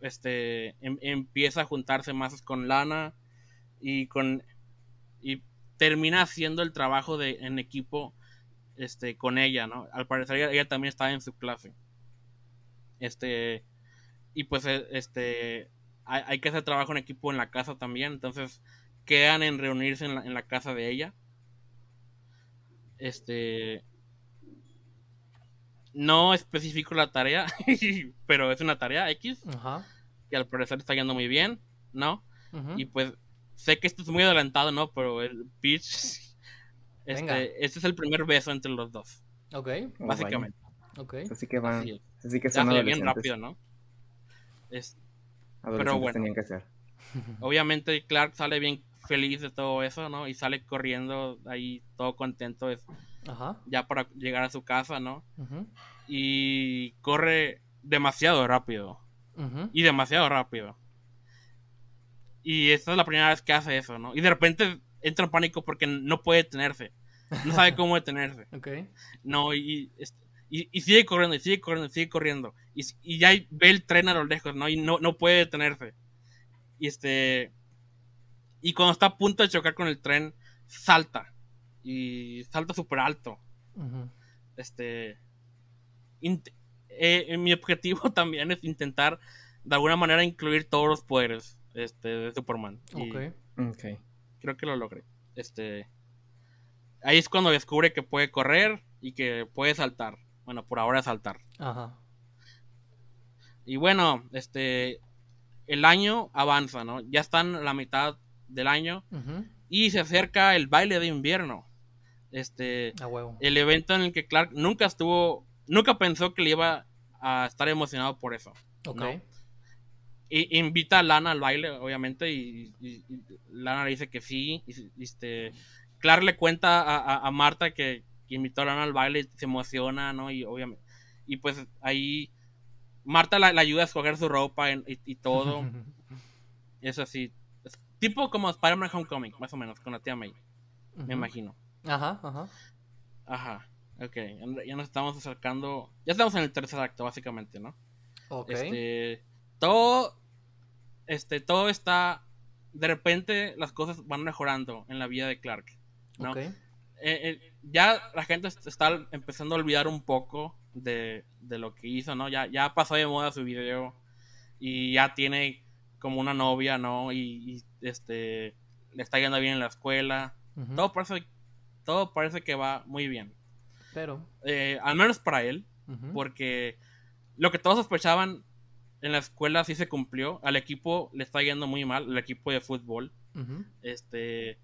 este, em, empieza a juntarse más con Lana y con y termina haciendo el trabajo de en equipo este con ella, ¿no? Al parecer ella también estaba en su clase. Este, y pues e, este, hay, que hacer trabajo en equipo en la casa también, entonces quedan en reunirse en la, en la casa de ella. Este, no especifico la tarea, pero es una tarea X. Que al parecer está yendo muy bien, ¿no? Y pues sé que esto es muy adelantado, ¿no? Pero el Peach. Este, este es el primer beso entre los dos. Ok. Básicamente. Así que van. Así, que son bien rápido, ¿no? Es, pero bueno. Tenían que ser. Obviamente Clark sale bien feliz de todo eso, ¿no? Y sale corriendo ahí todo contento es, ya para llegar a su casa, ¿no? Y corre demasiado rápido. Y demasiado rápido. Y esta es la primera vez que hace eso, ¿no? Y de repente entra en pánico porque no puede detenerse. No sabe cómo detenerse. No, y, y, sigue corriendo, y sigue corriendo, y sigue corriendo. Y, ya ve el tren a lo lejos, ¿no? Y no, no puede detenerse. Y este. Y cuando está a punto de chocar con el tren, salta. Y salta súper alto. Este. Eh, mi objetivo también es intentar de alguna manera incluir todos los poderes este, de Superman. Creo que lo logré. Este. Ahí es cuando descubre que puede correr y que puede saltar. Bueno, por ahora saltar. Ajá. Y bueno, este. El año avanza, ¿no? Ya están a la mitad del año. Y se acerca el baile de invierno. Este. El evento en el que Clark nunca estuvo. Nunca pensó que le iba a estar emocionado por eso. Ok. Y, invita a Lana al baile, obviamente, y, Lana le dice que sí. Y, este, Clark le cuenta a Marta que, invitó a Lana al baile y se emociona, ¿no? Y obviamente, y pues ahí Marta la, ayuda a escoger su ropa y, todo. es así. tipo como Spider-Man Homecoming, más o menos, con la tía May. Me imagino. Ajá, ajá. Ajá. Ok, ya nos estamos acercando. Ya estamos en el tercer acto, básicamente, ¿no? Ok. Este, todo. Este, todo está. De repente las cosas van mejorando en la vida de Clark. ¿no? Okay. Eh, eh, ya la gente está empezando a olvidar un poco de, lo que hizo, ¿no? Ya, ya pasó de moda su video y ya tiene como una novia, ¿no? Y, este le está yendo bien en la escuela. todo, parece, todo parece que va muy bien. Pero. Eh, al menos para él, porque lo que todos sospechaban en la escuela sí se cumplió. Al equipo le está yendo muy mal, el equipo de fútbol. Este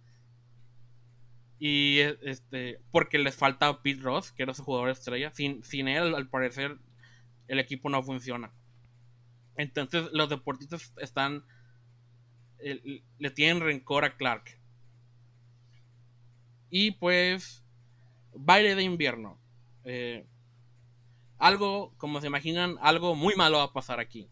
y este, porque les falta Pete Ross, que era su jugador estrella. Sin, sin él, al parecer, el equipo no funciona. Entonces, los deportistas están. le tienen rencor a Clark. Y pues. Baile de invierno. Eh, algo, como se imaginan, algo muy malo va a pasar aquí.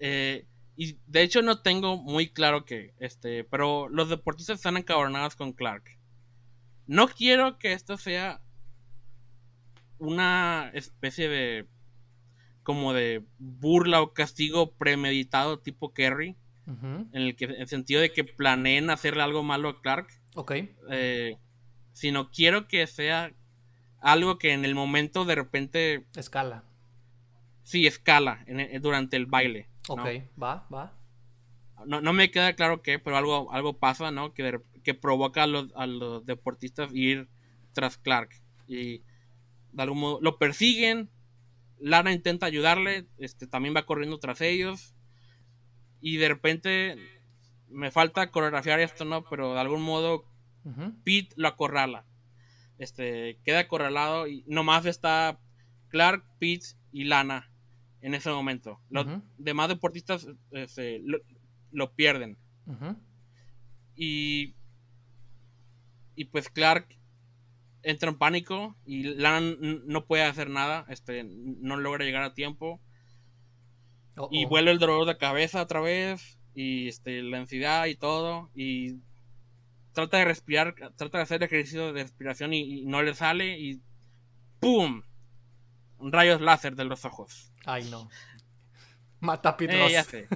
Eh, y de hecho no tengo muy claro que, este, pero los deportistas están encabronados con Clark. No quiero que esto sea una especie de como de burla o castigo premeditado tipo Kerry, en el que en el sentido de que planeen hacerle algo malo a Clark, Ok. eh, sino quiero que sea algo que en el momento de repente Escala. sí escala en- en- durante el baile. ¿no? Ok, va, va. No, no me queda claro qué, pero algo, algo pasa, ¿no? Que, de- que provoca a los, a los deportistas ir tras Clark. Y de algún modo lo persiguen. Lana intenta ayudarle, este, también va corriendo tras ellos. Y de repente me falta coreografiar esto, ¿no? Pero de algún modo. Pete lo acorrala. Este, queda acorralado y nomás está Clark, Pete y Lana en ese momento. Los demás deportistas este, lo, lo pierden. Y, y pues Clark entra en pánico y Lana no puede hacer nada, este, no logra llegar a tiempo Oh, y vuelve el dolor de cabeza otra vez y este, la ansiedad y todo y trata de respirar, trata de hacer ejercicio de respiración y, y no le sale y ¡pum! Rayos láser de los ojos. Ay, no. Mata a Pete Eh, Ross. ya sé.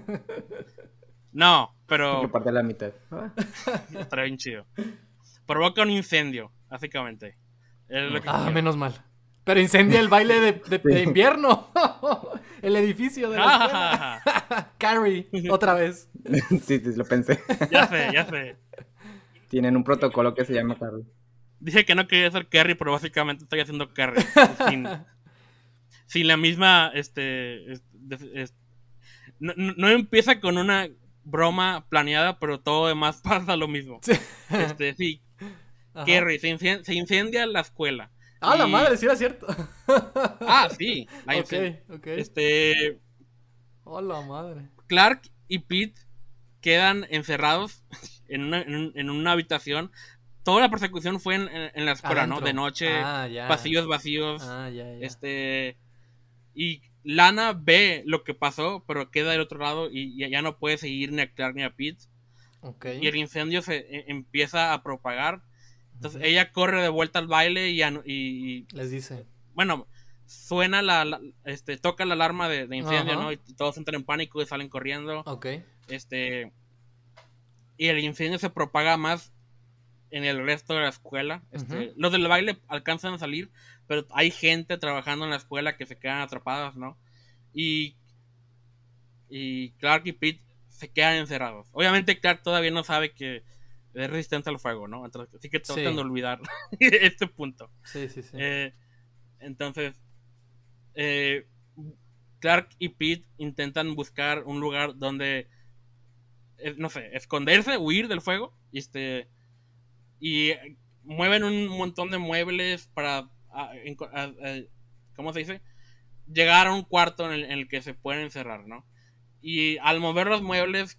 No, Que pero parte la mitad. Ah, Está bien chido. Provoca un incendio, básicamente. Es lo que Ah, quiero. menos mal. Pero incendia el baile de, de- de invierno. el edificio de la escuela. Carrie, otra vez. sí, sí, lo pensé. ya sé, ya sé. Tienen un protocolo que se llama Carly. Dije que no quería ser Kerry, pero básicamente estoy haciendo Kerry. sin, sin la misma. Este. no, no- empieza con una broma planeada, pero todo demás pasa lo mismo. Sí. Este, sí, Ajá. Kerry, se se incendia la escuela. Ah, la madre, sí era cierto. Ah, sí. ok, ok. Este. Oh, la madre. Clark y Pete quedan encerrados en una, en un- en una habitación. Toda la persecución fue en, la escuela, ¿no? De noche, Ah, ya. pasillos vacíos. Ah, ya, ya. Este. Y Lana ve lo que pasó, pero queda del otro lado y ya, ya no puede seguir ni a Clark ni a Pete. Y el incendio se e- empieza a propagar. Entonces ella corre de vuelta al baile y, Les dice. bueno, suena la, la- este, toca la alarma de, de incendio. ¿no? Y todos entran en pánico y salen corriendo. Ok. Este. Y el incendio se propaga más en el resto de la escuela. Este. Los del baile alcanzan a salir, pero hay gente trabajando en la escuela que se quedan atrapadas, ¿no? Y. Y Clark y Pete se quedan encerrados. Obviamente, Clark todavía no sabe que es resistente al fuego, ¿no? Entonces, así que tratan Sí. de olvidar este punto. Sí, sí, sí. Eh, entonces, eh, Clark y Pete intentan buscar un lugar donde, eh, no sé, esconderse, huir del fuego. Y, este, y mueven un montón de muebles para, ¿cómo se dice? Llegar a un cuarto en el, en el que se pueden encerrar, ¿no? Y al mover los muebles,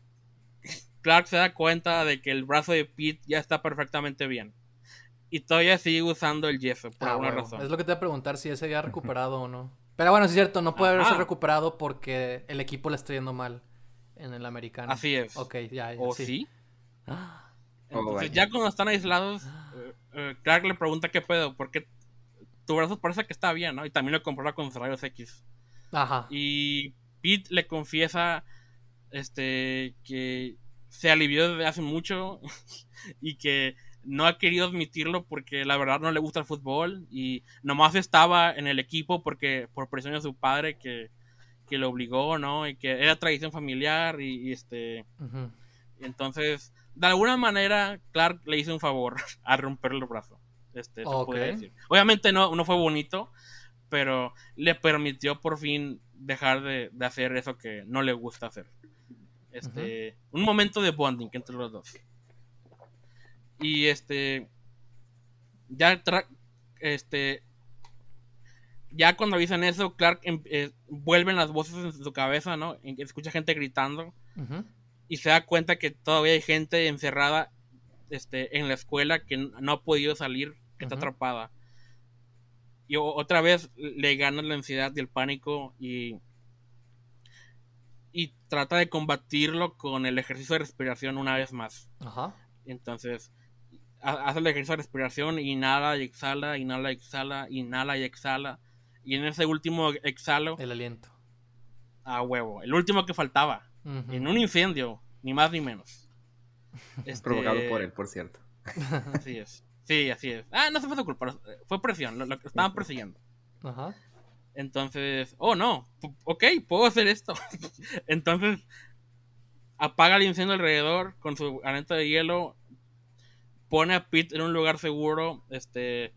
Clark se da cuenta de que el brazo de Pete ya está perfectamente bien. Y todavía sigue usando el yeso, por Ah, alguna razón. Es lo que te iba a preguntar si ese había recuperado o no. Pero bueno, es cierto, no puede haberse recuperado porque el equipo le está yendo mal en el americano. Así es. Ok, ya, ya. ¿O sí. sí? Ah, Oh, Entonces, ya cuando están aislados, eh, eh, Clark le pregunta qué pedo, porque tu brazo parece que está bien, ¿no? Y también lo comprueba con sus rayos X. Ajá. Y Pete le confiesa este que se alivió desde hace mucho y que no ha querido admitirlo porque la verdad no le gusta el fútbol y nomás estaba en el equipo porque por presión de su padre que, que lo obligó, ¿no? Y que era tradición familiar y, y, este entonces de alguna manera Clark le hizo un favor al romperle el brazo. Este, se decir. Obviamente no, no fue bonito, pero le permitió por fin dejar de, de hacer eso que no le gusta hacer. Este, un momento de bonding entre los dos. Y este ya este ya cuando avisan eso, Clark em- eh, vuelven las voces en su cabeza, ¿no? Escucha gente gritando y se da cuenta que todavía hay gente encerrada este, en la escuela que no ha podido salir, que está atrapada. Y otra vez le gana la ansiedad y el pánico y, y trata de combatirlo con el ejercicio de respiración una vez más. Ajá. Entonces, ha- hace el ejercicio de respiración, inhala y exhala, inhala y exhala, inhala y exhala. Y en ese último exhalo, El aliento. a huevo, el último que faltaba, Ujú. en un incendio, ni más ni menos. Este, Provocado por él, por cierto. Así es. Sí, así es. Ah, no se fue su culpa, fue presión, lo, lo que estaban persiguiendo. Ajá. Entonces, oh no, ok, puedo hacer esto. Entonces, apaga el incendio alrededor con su aliento de hielo, pone a Pete en un lugar seguro, este,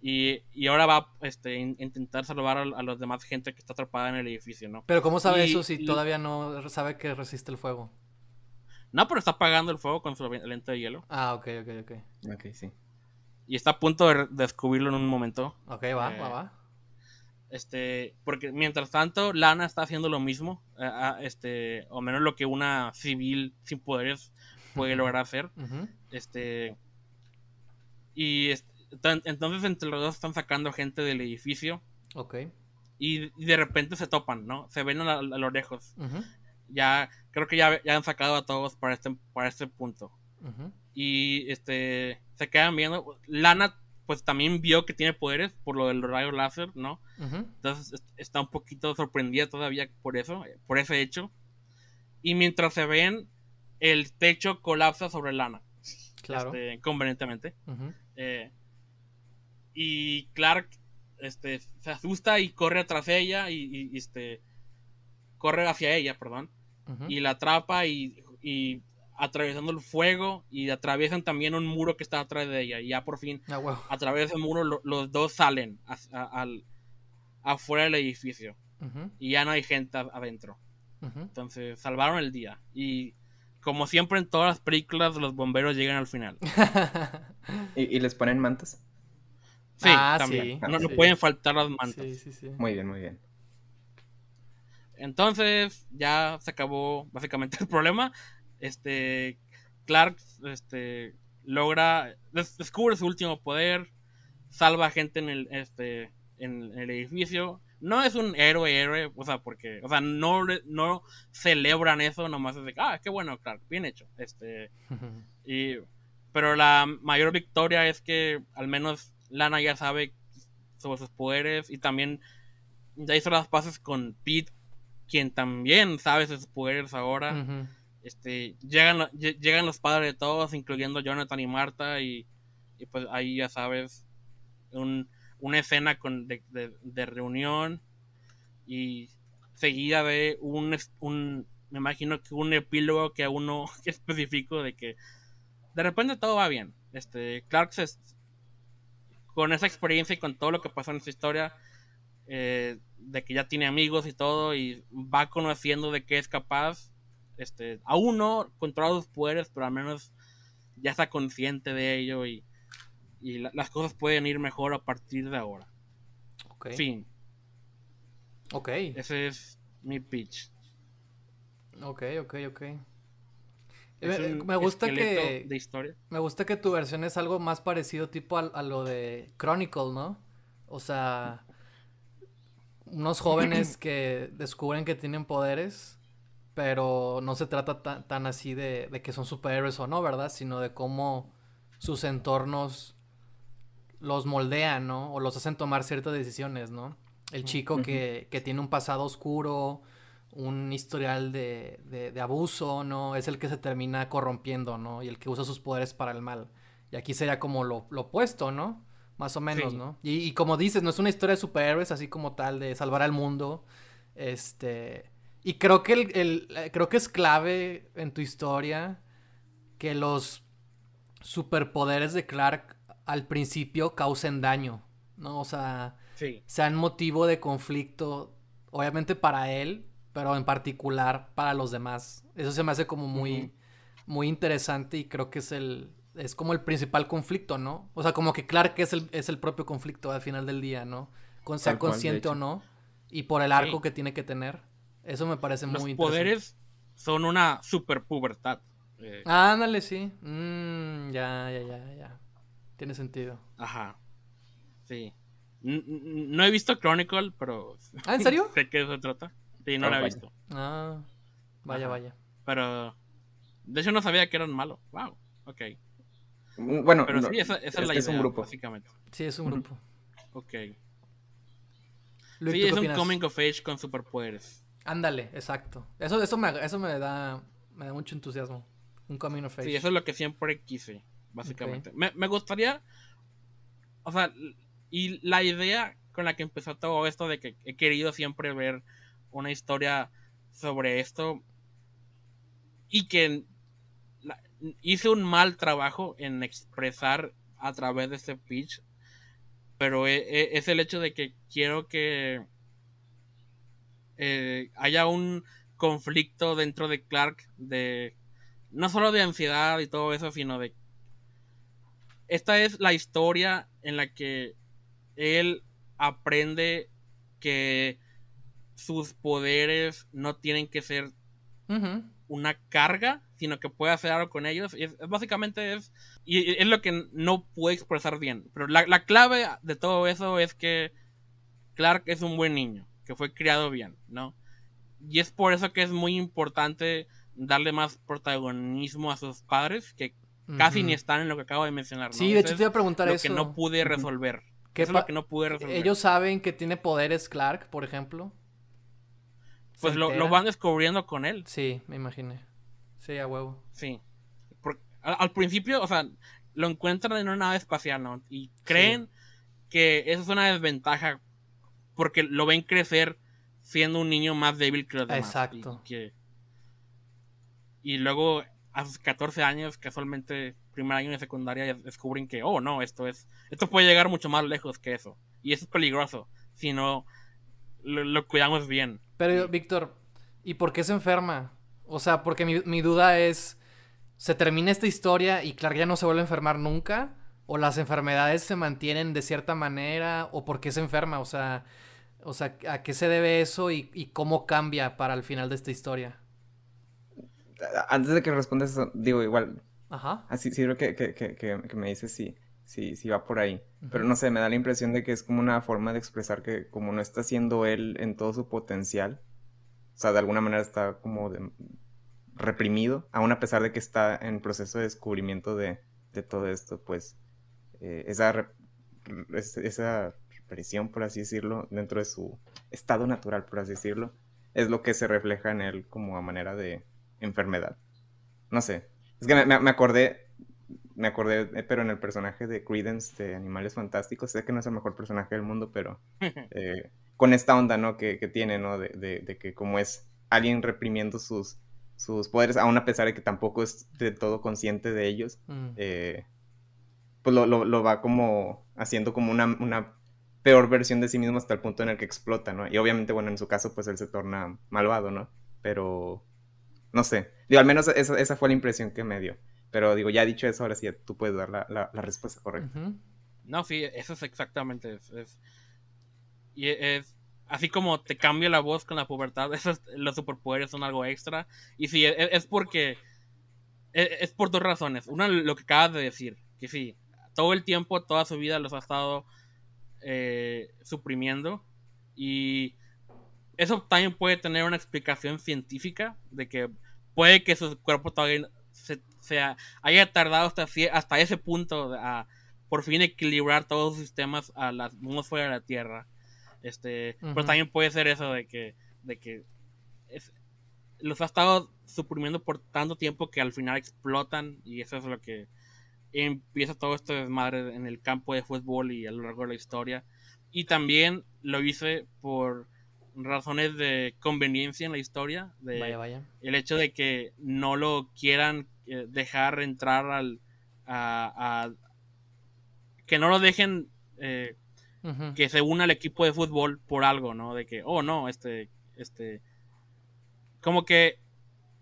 y, y ahora va este, in- intentar salvar a, a los demás gente que está atrapada en el edificio, ¿no? Pero ¿cómo sabe Y- eso si y- todavía no sabe que resiste el fuego? No, pero está apagando el fuego con su aliento de hielo Ah, ok, ok, ok. Ok, sí. y está a punto de, de descubrirlo en un momento. Ok, va, Eh, va, va. Este, porque mientras tanto, Lana está haciendo lo mismo, eh, ah, este, o menos lo que una civil sin poderes puede lograr hacer. Este, y est- tan- entonces entre los dos están sacando gente del edificio Ok. y, y de repente se topan, ¿no? Se ven a, a lo lejos. Ya, creo que ya, ya han sacado a todos para este, para este punto. Y este, se quedan viendo. Lana, pues también vio que tiene poderes por lo del rayo láser, ¿no? Entonces est- está un poquito sorprendida todavía por eso, eh, por ese hecho. Y mientras se ven, el techo colapsa sobre Lana, Claro. este, convenientemente. Eh, y Clark este, se asusta y corre atrás de ella y, este corre hacia ella, perdón, y la atrapa y, y atravesando el fuego y atraviesan también un muro que está atrás de ella y ya por fin Ah, huevo. a través del muro lo- los dos salen a- a- al, afuera del edificio y ya no hay gente adentro. Entonces salvaron el día y como siempre en todas las películas los bomberos llegan al final. ¿Y, y les ponen mantas? Sí, Ah, también. sí, no, no sí. pueden faltar las mantas. sí, sí, sí. Muy bien, muy bien. Entonces, ya se acabó básicamente el problema. Este, Clark este, logra, des- descubre su último poder, salva gente en el, este, en el edificio. No es un héroe, héroe, o sea, porque, o sea, no, no celebran eso, nomás es de, ah, qué bueno, Clark, bien hecho. Este, y, pero la mayor victoria es que al menos Lana ya sabe sobre sus poderes y también ya hizo las paces con Pete, quien también sabe sus poderes ahora. Este, llegan, llegan los padres de todos, incluyendo Jonathan y Marta, y, pues ahí ya sabes, un- una escena con, de, reunión y seguida de un, me imagino que un epílogo que aún no especifico de que de repente todo va bien. Este, Clark con esa experiencia y con todo lo que pasó en esta historia, eh, de que ya tiene amigos y todo, y va conociendo de qué es capaz. Este, aún no controla sus poderes, pero al menos ya está consciente de ello y, y la- las cosas pueden ir mejor a partir de ahora. Ok. Fin, Ok. ese es mi pitch. Ok, ok, ok. Es Me, gusta que de historia. me gusta que tu versión es algo más parecido tipo a, a lo de Chronicle, ¿no? O sea, unos jóvenes que descubren que tienen poderes, pero no se trata ta- tan así de, de que son superhéroes o no, ¿verdad? Sino de cómo sus entornos los moldean, ¿no? O los hacen tomar ciertas decisiones, ¿no? El chico que, que tiene un pasado oscuro, un historial de, de, de abuso, ¿no? Es el que se termina corrompiendo, ¿no? Y el que usa sus poderes para el mal. Y aquí sería como lo, lo opuesto, ¿no? Más o menos, Sí. ¿no? Y, y como dices, no es una historia de superhéroes así como tal, de salvar al mundo. Este. Y creo que el, el- eh, creo que es clave en tu historia que los superpoderes de Clark al principio causen daño, ¿no? O sea, Sí, sean motivo de conflicto, obviamente para él, pero en particular para los demás. Eso se me hace como muy, muy interesante y creo que es el, es como el principal conflicto, ¿no? O sea, como que Clark es el, es el propio conflicto al final del día, ¿no? Con, sea consciente o no, y por el arco Sí. que tiene que tener. Eso me parece los muy interesante. poderes son una super pubertad. Eh, Ándale, sí. Mm, ya, ya, ya, ya. Tiene sentido. Ajá. Sí. N- No he visto Chronicle, pero. ¿Ah, en serio? sé que se trata. Sí, no Ah, la he vaya. visto. Ah. Vaya, Ajá. vaya. Pero. De hecho, no sabía que eran malos. Wow. Ok. Bueno, Pero no, sí, esa, esa es, es la es idea, un grupo. básicamente. Sí, es un grupo. Ok. Luis, sí, ¿tú es un opinas? coming of age con superpoderes. Ándale, exacto. Eso, eso, me, eso me da me da mucho entusiasmo. Un coming of age. Sí, eso es lo que siempre quise, básicamente. Me, me gustaría. O sea, y la idea con la que empezó todo esto de que he querido siempre ver una historia sobre esto y que la- hice un mal trabajo en expresar a través de este pitch, pero e- e- es el hecho de que quiero que eh, haya un conflicto dentro de Clark de no solo de ansiedad y todo eso, sino de esta es la historia en la que él aprende que sus poderes no tienen que ser una carga, sino que puede hacer algo con ellos. Y es básicamente es, y es lo que no puede expresar bien. Pero la, la clave de todo eso es que Clark es un buen niño, que fue criado bien, ¿no? Y es por eso que es muy importante darle más protagonismo a sus padres, que casi ni están en lo que acabo de mencionar. ¿no? Sí, de hecho te iba a preguntar lo eso. que no pude resolver. ¿Qué Eso es lo que no pude resolver. Ellos saben que tiene poderes Clark, por ejemplo. pues ¿Se lo, van descubriendo con él. Sí, me imaginé. Sí, a huevo. Sí. Por- al, al principio, o sea, lo encuentran en una nave espacial, ¿no? Y creen que eso es una desventaja porque lo ven crecer siendo un niño más débil que los demás. Exacto. Y, que- y luego a sus 14 años, casualmente, primer año de secundaria, descubren que, oh, no, esto es, esto puede llegar mucho más lejos que eso. Y eso es peligroso si no lo, lo cuidamos bien. Pero, Sí. Víctor, ¿y por qué se enferma? O sea, porque mi, mi duda es, ¿se termina esta historia y Clark ya no se vuelve a enfermar nunca? ¿O las enfermedades se mantienen de cierta manera? ¿O por qué se enferma? O sea, o sea ¿a qué se debe eso y, y cómo cambia para el final de esta historia? Antes de que respondas eso, digo, igual, Ajá. así sirve que, que, que, que, me dices si, si, si va por ahí. Pero no sé, me da la impresión de que es como una forma de expresar que como no está siendo él en todo su potencial, o sea, de alguna manera está como de- reprimido, aún a pesar de que está en proceso de descubrimiento de, de todo esto, pues eh, esa, es- esa represión, por así decirlo, dentro de su estado natural, por así decirlo, es lo que se refleja en él como a manera de enfermedad. No sé, es que me, me- acordé, me acordé, eh, pero en el personaje de Credence de Animales Fantásticos, sé que no es el mejor personaje del mundo, pero eh, con esta onda, ¿no? Que, que tiene, ¿no? De, de- de que como es alguien reprimiendo sus, sus poderes, aún a pesar de que tampoco es de todo consciente de ellos, Mm. eh, pues lo, lo- lo va como haciendo como una, una peor versión de sí mismo hasta el punto en el que explota, ¿no? Y obviamente, bueno, en su caso, pues él se torna malvado, ¿no? Pero, no sé, digo, al menos esa, esa fue la impresión que me dio. Pero digo, ya dicho eso, ahora sí tú puedes dar la, la- respuesta correcta. No, sí, eso es exactamente. Es, y es así como te cambia la voz con la pubertad, esos, los superpoderes son algo extra. Y sí, es, es porque. Es, es por dos razones. Una, lo que acabas de decir, que sí, todo el tiempo, toda su vida los ha estado eh, suprimiendo. Y eso también puede tener una explicación científica de que puede que su cuerpo todavía se, sea, haya tardado hasta, hasta ese punto a por fin equilibrar todos los sistemas a la atmósfera de la Tierra. Este, pero también puede ser eso de que, de que es- los ha estado suprimiendo por tanto tiempo que al final explotan y eso es lo que empieza todo este desmadre en el campo de fútbol y a lo largo de la historia. Y también lo hice por razones de conveniencia en la historia, de Vaya, vaya. el hecho de que no lo quieran eh, dejar entrar al a, a- que no lo dejen eh, que se una al equipo de fútbol por algo, ¿no? De que, oh no, este, este, como que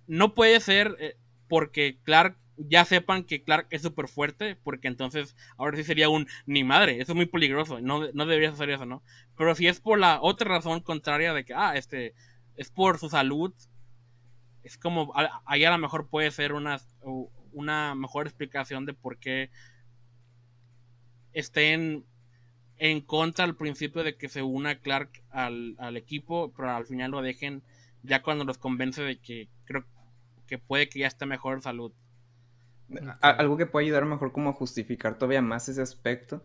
no puede ser eh, porque Clark, ya sepan que Clark es súper fuerte, porque entonces ahora sí sería un, ni madre, eso es muy peligroso, no, no deberías hacer eso, ¿no? Pero si es por la otra razón contraria de que, ah, este, es por su salud, es como, ahí a lo mejor puede ser una, una mejor explicación de por qué estén en contra al principio de que se una Clark al, al equipo, pero al final lo dejen ya cuando los convence de que creo que puede que ya esté mejor en salud. Algo que puede ayudar mejor como a justificar todavía más ese aspecto.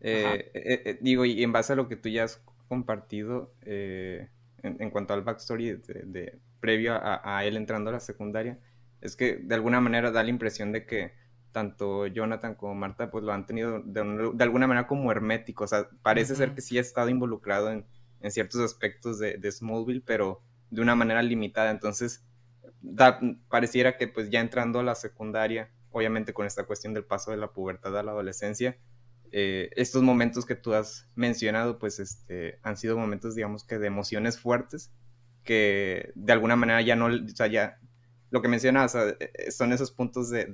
Eh, eh, eh, digo, y en base a lo que tú ya has compartido en, cuanto al backstory de, previo a, él entrando a la secundaria, es que de alguna manera da la impresión de que tanto Jonathan como Marta pues lo han tenido de, alguna manera como hermético. O sea, parece ser que sí ha estado involucrado en, ciertos aspectos de, de Smallville, pero de una manera limitada. Entonces, pareciera que pues ya entrando a la secundaria, obviamente con esta cuestión del paso de la pubertad a la adolescencia, eh, estos momentos que tú has mencionado pues este, han sido momentos digamos que de emociones fuertes que de alguna manera ya no, o sea, ya lo que mencionas eh, son esos puntos de,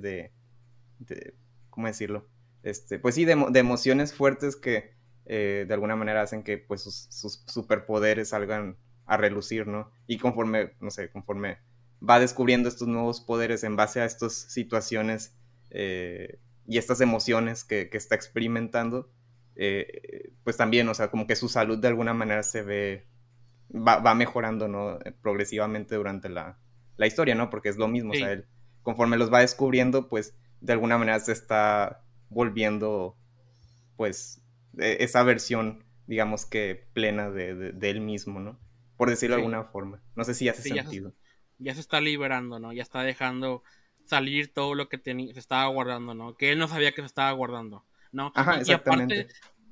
de, ¿cómo decirlo? Este, pues sí, de, emociones fuertes que eh, de alguna manera hacen que pues sus, sus superpoderes salgan a relucir, ¿no? Y conforme, no sé, conforme va descubriendo estos nuevos poderes en base a estas situaciones eh, y estas emociones que, está experimentando, eh, pues también, o sea, como que su salud de alguna manera se ve, va, mejorando, ¿no? Progresivamente durante la, historia, ¿no? Porque es lo mismo, o sea, él, conforme los va descubriendo, pues de alguna manera se está volviendo, pues, e, esa versión, digamos que plena de, él mismo, ¿no? Por decirlo de alguna forma. No sé si hace sentido ya se está liberando, ¿no? Ya está dejando salir todo lo que tenía, se estaba guardando, ¿no? Que él no sabía que se estaba guardando, ¿no? Ajá, y, aparte,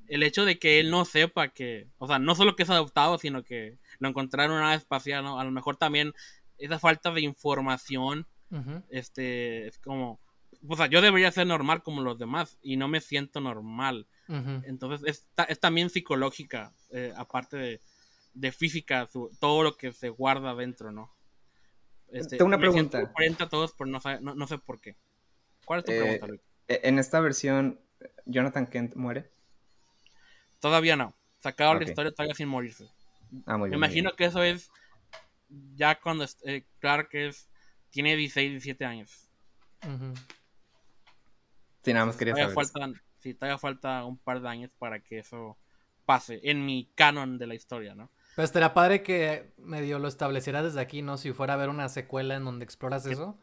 el hecho de que él no sepa que, o sea, no solo que es adoptado, sino que lo encontraron en una nave espacial, ¿no? A lo mejor también esa falta de información, este, es como, o sea, yo debería ser normal como los demás y no me siento normal. Entonces, es, también psicológica, eh, aparte de, física, todo lo que se guarda dentro, ¿no? Este, Tengo una pregunta. 40 todos, pero no, no, sé por qué. ¿Cuál es tu pregunta, Luis? Eh, en esta versión, ¿Jonathan Kent muere? Todavía no. Sacado la historia todavía sin morirse. Ah, muy bien, Me imagino que eso es ya cuando eh, Clark es, tiene 16, 17 años. Sí, nada más quería todavía saber. sí, todavía falta un par de años para que eso pase en mi canon de la historia, ¿no? Pero estaría padre que medio lo estableciera desde aquí, ¿no? Si fuera a ver una secuela en donde exploras eso.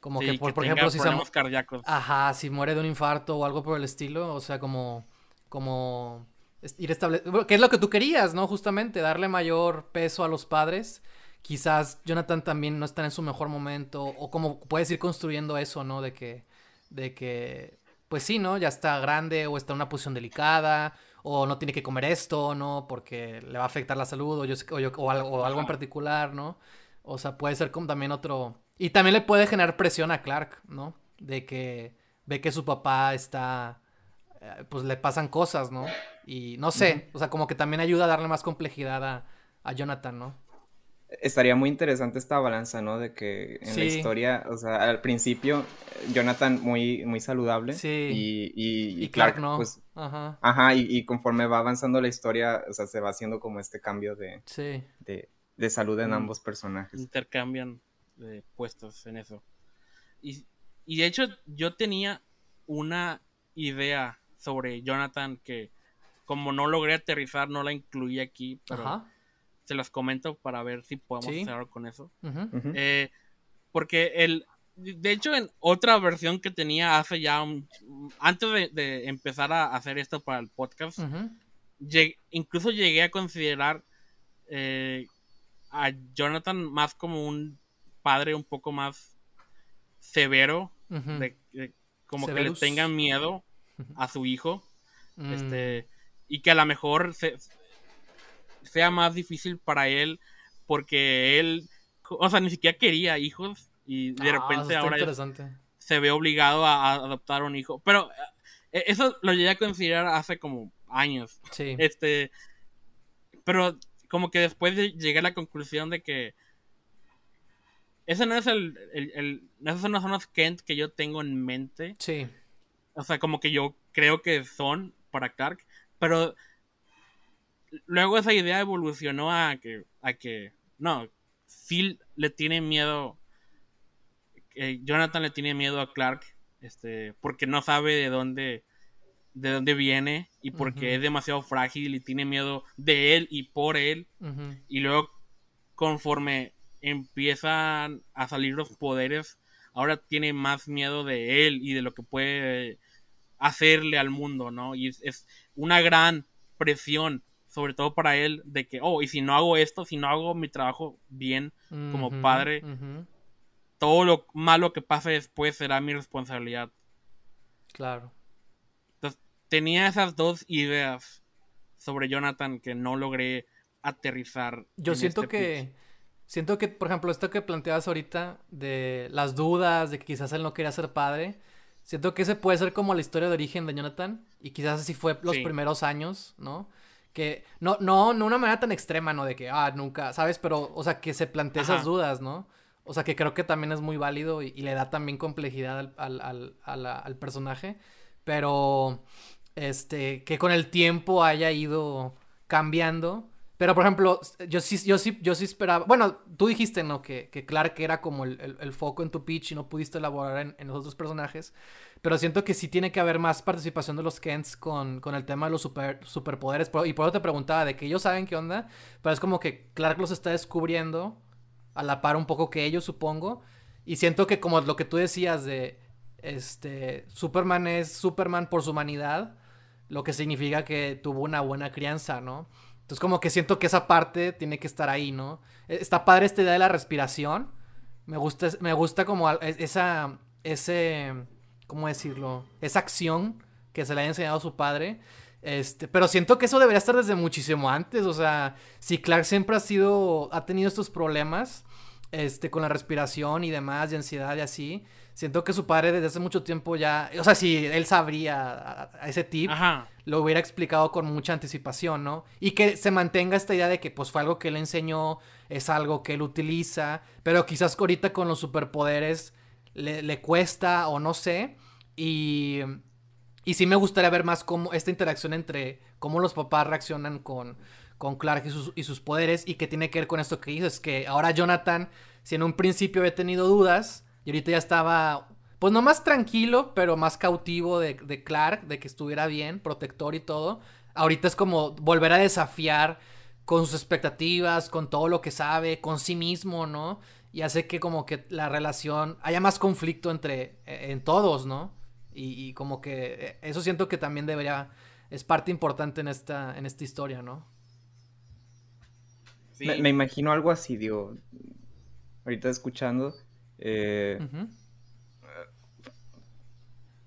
Como que, por, ejemplo, si se cardíacos. Ajá, si muere de un infarto o algo por el estilo, o sea, como como ir estableciendo, ¿qué es lo que tú querías, no? Justamente darle mayor peso a los padres. Quizás Jonathan también no está en su mejor momento o como puedes ir construyendo eso, ¿no? De que de que pues sí, ¿no? Ya está grande o está en una posición delicada o no tiene que comer esto, ¿no? Porque le va a afectar la salud o, yo, o, algo, algo, en particular, ¿no? O sea, puede ser como también otro... Y también le puede generar presión a Clark, ¿no? De que ve que su papá está... Eh, pues le pasan cosas, ¿no? Y no sé, o sea, como que también ayuda a darle más complejidad a, a Jonathan, ¿no? Estaría muy interesante esta balanza, ¿no? De que en la historia, o sea, al principio, Jonathan muy, muy saludable. Sí. Y, y, Clark, no. Pues, ajá. Ajá, y, conforme va avanzando la historia, o sea, se va haciendo como este cambio de, sí. de, salud en mm. ambos personajes. Intercambian de puestos en eso. Y, y de hecho, yo tenía una idea sobre Jonathan que como no logré aterrizar, no la incluí aquí, pero... Ajá se las comento para ver si podemos hacer algo con eso. Eh, porque el, de hecho, en otra versión que tenía hace ya un, antes de, empezar a hacer esto para el podcast, incluso llegué a considerar eh, a Jonathan más como un padre un poco más severo, como que le tengan miedo a su hijo, este, mm. y que a lo mejor se, sea más difícil para él porque él, o sea, ni siquiera quería hijos y de ah, repente ahora se ve obligado a, adoptar un hijo. Pero eh, eso lo llegué a considerar hace como años. Sí. Este, pero como que después llegué a la conclusión de que ese no es el, el, el esos no son los Kent que yo tengo en mente. Sí. O sea, como que yo creo que son para Clark, pero luego esa idea evolucionó a que, a que no, Phil le tiene miedo, eh, Jonathan le tiene miedo a Clark, este, porque no sabe de dónde, de dónde viene y porque es demasiado frágil y tiene miedo de él y por él. Y luego, conforme empiezan a salir los poderes, ahora tiene más miedo de él y de lo que puede hacerle al mundo, ¿no? Y es, una gran presión, sobre todo para él, de que, oh, y si no hago esto, si no hago mi trabajo bien como padre, todo lo malo que pase después será mi responsabilidad. Claro. Entonces, tenía esas dos ideas sobre Jonathan que no logré aterrizar. Yo siento este que... Siento que, por ejemplo, esto que planteabas ahorita de las dudas, de que quizás él no quería ser padre, siento que ese puede ser como la historia de origen de Jonathan y quizás así fue los primeros años, ¿no? Que no, no, no una manera tan extrema, ¿no? De que, ah, nunca, ¿sabes? Pero, o sea, que se plantea esas dudas, ¿no? O sea, que creo que también es muy válido y, le da también complejidad al, al, al personaje. Pero, este, que con el tiempo haya ido cambiando pero, por ejemplo, yo sí, yo sí, yo sí esperaba. Bueno, tú dijiste, ¿no? Que, que Clark era como el, foco en tu pitch y no pudiste elaborar en, los otros personajes. Pero siento que sí tiene que haber más participación de los Kents con, con el tema de los super, superpoderes. Y por eso te preguntaba de que ellos saben qué onda. Pero es como que Clark los está descubriendo a la par un poco que ellos, supongo. Y siento que como lo que tú decías de este Superman es Superman por su humanidad, lo que significa que tuvo una buena crianza, ¿no? Entonces como que siento que esa parte tiene que estar ahí, ¿no? E, está padre esta idea de la respiración. Me gusta, me gusta como esa, ese, ¿cómo decirlo? Esa acción que se le haya enseñado a su padre. Este, pero siento que eso debería estar desde muchísimo antes. O sea, si Clark siempre ha sido, ha tenido estos problemas, este, con la respiración y demás, de ansiedad y así. Siento que su padre desde hace mucho tiempo ya, o sea, si él sabría a, ese tip, lo hubiera explicado con mucha anticipación, ¿no? Y que se mantenga esta idea de que pues fue algo que él enseñó, es algo que él utiliza, pero quizás ahorita con los superpoderes le, le cuesta o no sé. Y, y sí me gustaría ver más cómo esta interacción entre cómo los papás reaccionan con, con Clark y sus, y sus poderes y que tiene que ver con esto que dices, que ahora Jonathan, si en un principio había tenido dudas, y ahorita ya estaba, pues no más tranquilo, pero más cautivo de, Clark, de que estuviera bien, protector y todo. Ahorita es como volver a desafiar con sus expectativas, con todo lo que sabe, con sí mismo, ¿no? Y hace que como que la relación, haya más conflicto entre, e, en todos, ¿no? Y, como que e, eso siento que también debería, es parte importante en esta, en esta historia, ¿no? Me, imagino algo así, digo, ahorita escuchando, eh,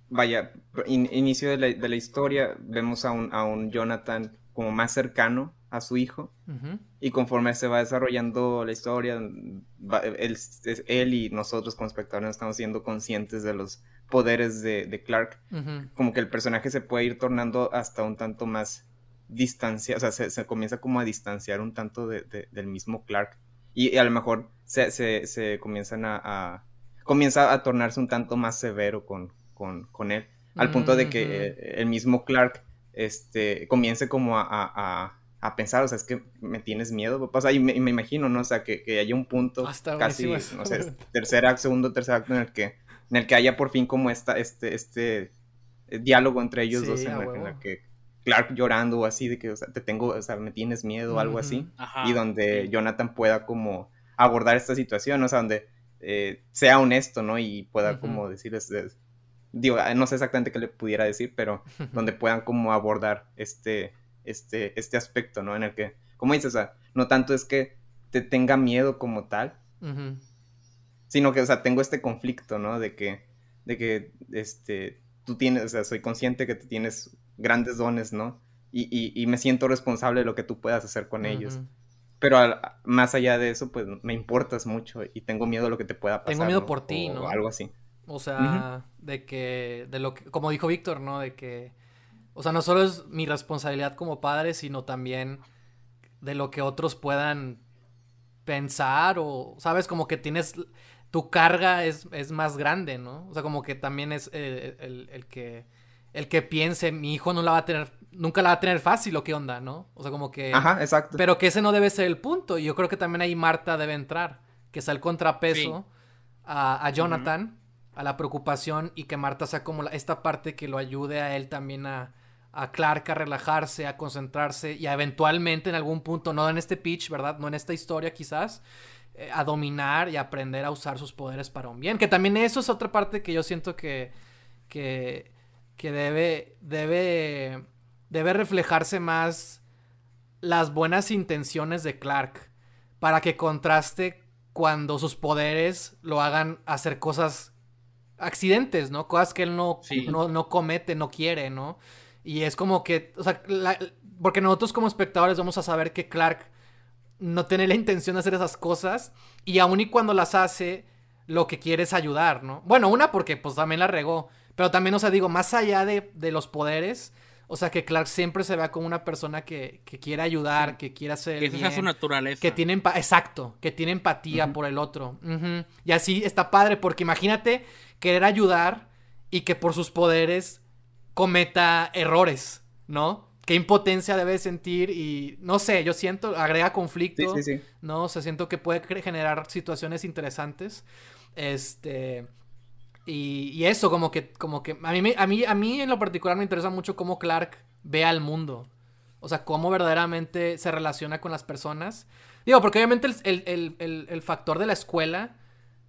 vaya, inicio de la, historia, vemos a un, a un, Jonathan como más cercano a su hijo. Y conforme se va desarrollando la historia, él, y nosotros como espectadores estamos siendo conscientes de los poderes de, Clark. Como que el personaje se puede ir tornando hasta un tanto más distanciado, o sea, se, comienza como a distanciar un tanto del mismo Clark. Y, a lo mejor se, se, comienzan a, comienza a tornarse un tanto más severo con, con, él. Al punto de que el mismo Clark este, comience como a, a, pensar, o sea, es que me tienes miedo, pasa y me, me, imagino, ¿no? O sea, que, que haya un punto casi, no sé, tercer acto, segundo, tercer acto en el que, en el que haya por fin como esta, este, este diálogo entre ellos dos en, el que Clark llorando o así, de que, o sea, te tengo, o sea, me tienes miedo o algo así. Y donde Jonathan pueda como abordar esta situación, o sea, donde eh, sea honesto, ¿no? Y pueda como decirles, digo, ah, no sé exactamente qué le pudiera decir, pero donde puedan como abordar este, este, este aspecto, ¿no? En el que, como dices, o sea, no tanto es que te tenga miedo como tal, sino que, o sea, tengo este conflicto, ¿no? De que, de que, este, tú tienes, o sea, soy consciente que tú tienes grandes dones, ¿no? Y, me siento responsable de lo que tú puedas hacer con ellos. Pero más allá de eso, pues me importas mucho y tengo miedo a lo que te pueda pasar. Tengo miedo por ti, ¿no? O algo así. O sea, de que, de lo que, como dijo Víctor, ¿no? De que, o sea, no solo es mi responsabilidad como padre, sino también de lo que otros puedan pensar o, ¿sabes? Como que tienes, tu carga es, es más grande, ¿no? O sea, como que también es eh, el que el que piense, mi hijo no la va a tener, nunca la va a tener fácil o qué onda, ¿no? O sea, como que... Ajá, exacto. Pero que ese no debe ser el punto. Y yo creo que también ahí Marta debe entrar, que sea el contrapeso a, Jonathan, a la preocupación y que Marta sea como esta parte que lo ayude a él también a, a Clark a relajarse, a concentrarse y a eventualmente en algún punto, no en este pitch, ¿verdad? No en esta historia quizás, eh, a dominar y aprender a usar sus poderes para un bien. Que también eso es otra parte que yo siento que, que, que debe, debe, debe reflejarse más las buenas intenciones de Clark para que contraste cuando sus poderes lo hagan hacer cosas accidentes, ¿no? Cosas que él no, no, comete, no quiere, ¿no? Y es como que, o sea, porque nosotros como espectadores vamos a saber que Clark no tiene la intención de hacer esas cosas y aun y cuando las hace, lo que quiere es ayudar, ¿no? Bueno, una porque pues también la regó, pero también, o sea, digo, más allá de, de los poderes, o sea, que Clark siempre se vea como una persona que, que quiere ayudar, que quiere hacer. Que es su naturaleza. Que tiene exacto, que tiene empatía por el otro. Y así está padre, porque imagínate querer ayudar y que por sus poderes cometa errores, ¿no? Qué impotencia debe sentir y no sé, yo siento, agrega conflicto, sí, sí, sí. ¿no? O sea, siento que puede generar situaciones interesantes. Este. Y, eso, como que, como que a mí, a, mí, a mí en lo particular me interesa mucho cómo Clark ve al mundo. O sea, cómo verdaderamente se relaciona con las personas. Digo, porque obviamente el, factor de la escuela,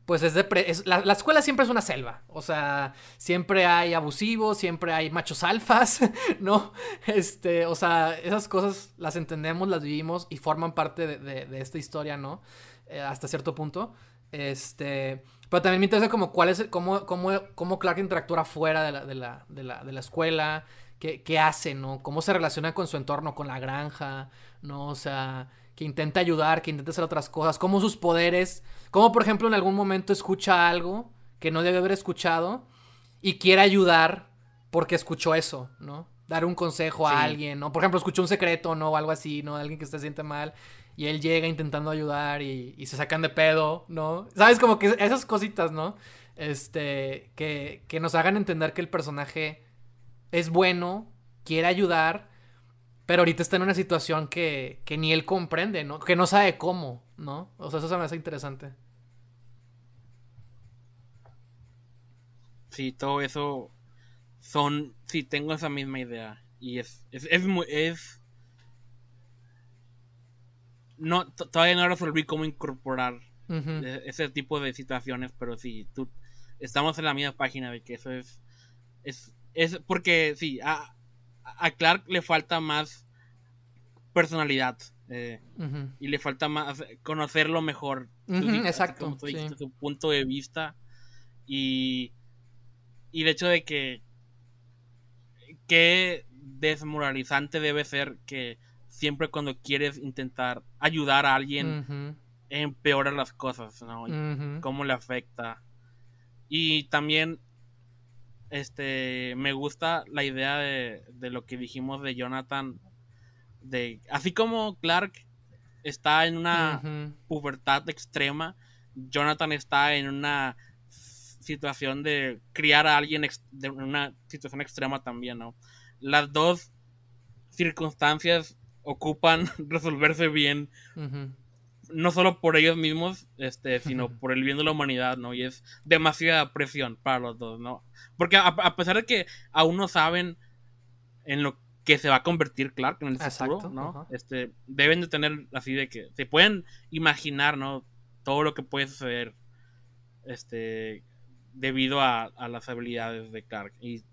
pues es de... la, escuela siempre es una selva. O sea, siempre hay abusivos, siempre hay machos alfas, ¿no? Este, o sea, esas cosas las entendemos, las vivimos y forman parte de, esta historia, ¿no? Eh, hasta cierto punto. Este... Pero también me interesa como cuál es, cómo, cómo, cómo Clark interactúa fuera de la, de la, de la, de la escuela, qué, qué, hace, ¿no? Cómo se relaciona con su entorno, con la granja, ¿no? O sea, que intenta ayudar, que intenta hacer otras cosas, cómo sus poderes, cómo por ejemplo en algún momento escucha algo que no debe haber escuchado y quiere ayudar porque escuchó eso, ¿no? Dar un consejo a alguien, ¿no? Por ejemplo, escuchó un secreto, ¿no? O algo así, ¿no? Alguien que se siente mal y él llega intentando ayudar y, se sacan de pedo, ¿no? ¿Sabes? Como que esas cositas, ¿no? Este, que, que nos hagan entender que el personaje es bueno, quiere ayudar, pero ahorita está en una situación que, que ni él comprende, ¿no? Que no sabe cómo, ¿no? O sea, eso se me hace interesante. Sí, todo eso son, sí, tengo esa misma idea. Y es, es, es, muy, es no, todavía no resolví cómo incorporar e, ese tipo de situaciones, pero sí, tú, estamos en la misma página de que eso es, es, es porque sí, a, a Clark le falta más personalidad eh, y le falta más conocerlo mejor. exacto. su punto de vista y, y el hecho de que qué desmoralizante debe ser que siempre cuando quieres intentar ayudar a alguien, empeora las cosas, ¿no? Cómo le afecta. Y también, este, me gusta la idea de, de lo que dijimos de Jonathan, de, así como Clark está en una pubertad extrema, Jonathan está en una situación de criar a alguien de una situación extrema también, ¿no? Las dos circunstancias ocupan resolverse bien. No solo por ellos mismos, este, sino por el bien de la humanidad, ¿no? Y es demasiada presión para los dos, ¿no? Porque a, pesar de que aún no saben en lo que se va a convertir Clark en el futuro, ¿no? Este, deben de tener así de que se pueden imaginar, ¿no? Todo lo que puede suceder, este, debido a, a las habilidades de Clark. Y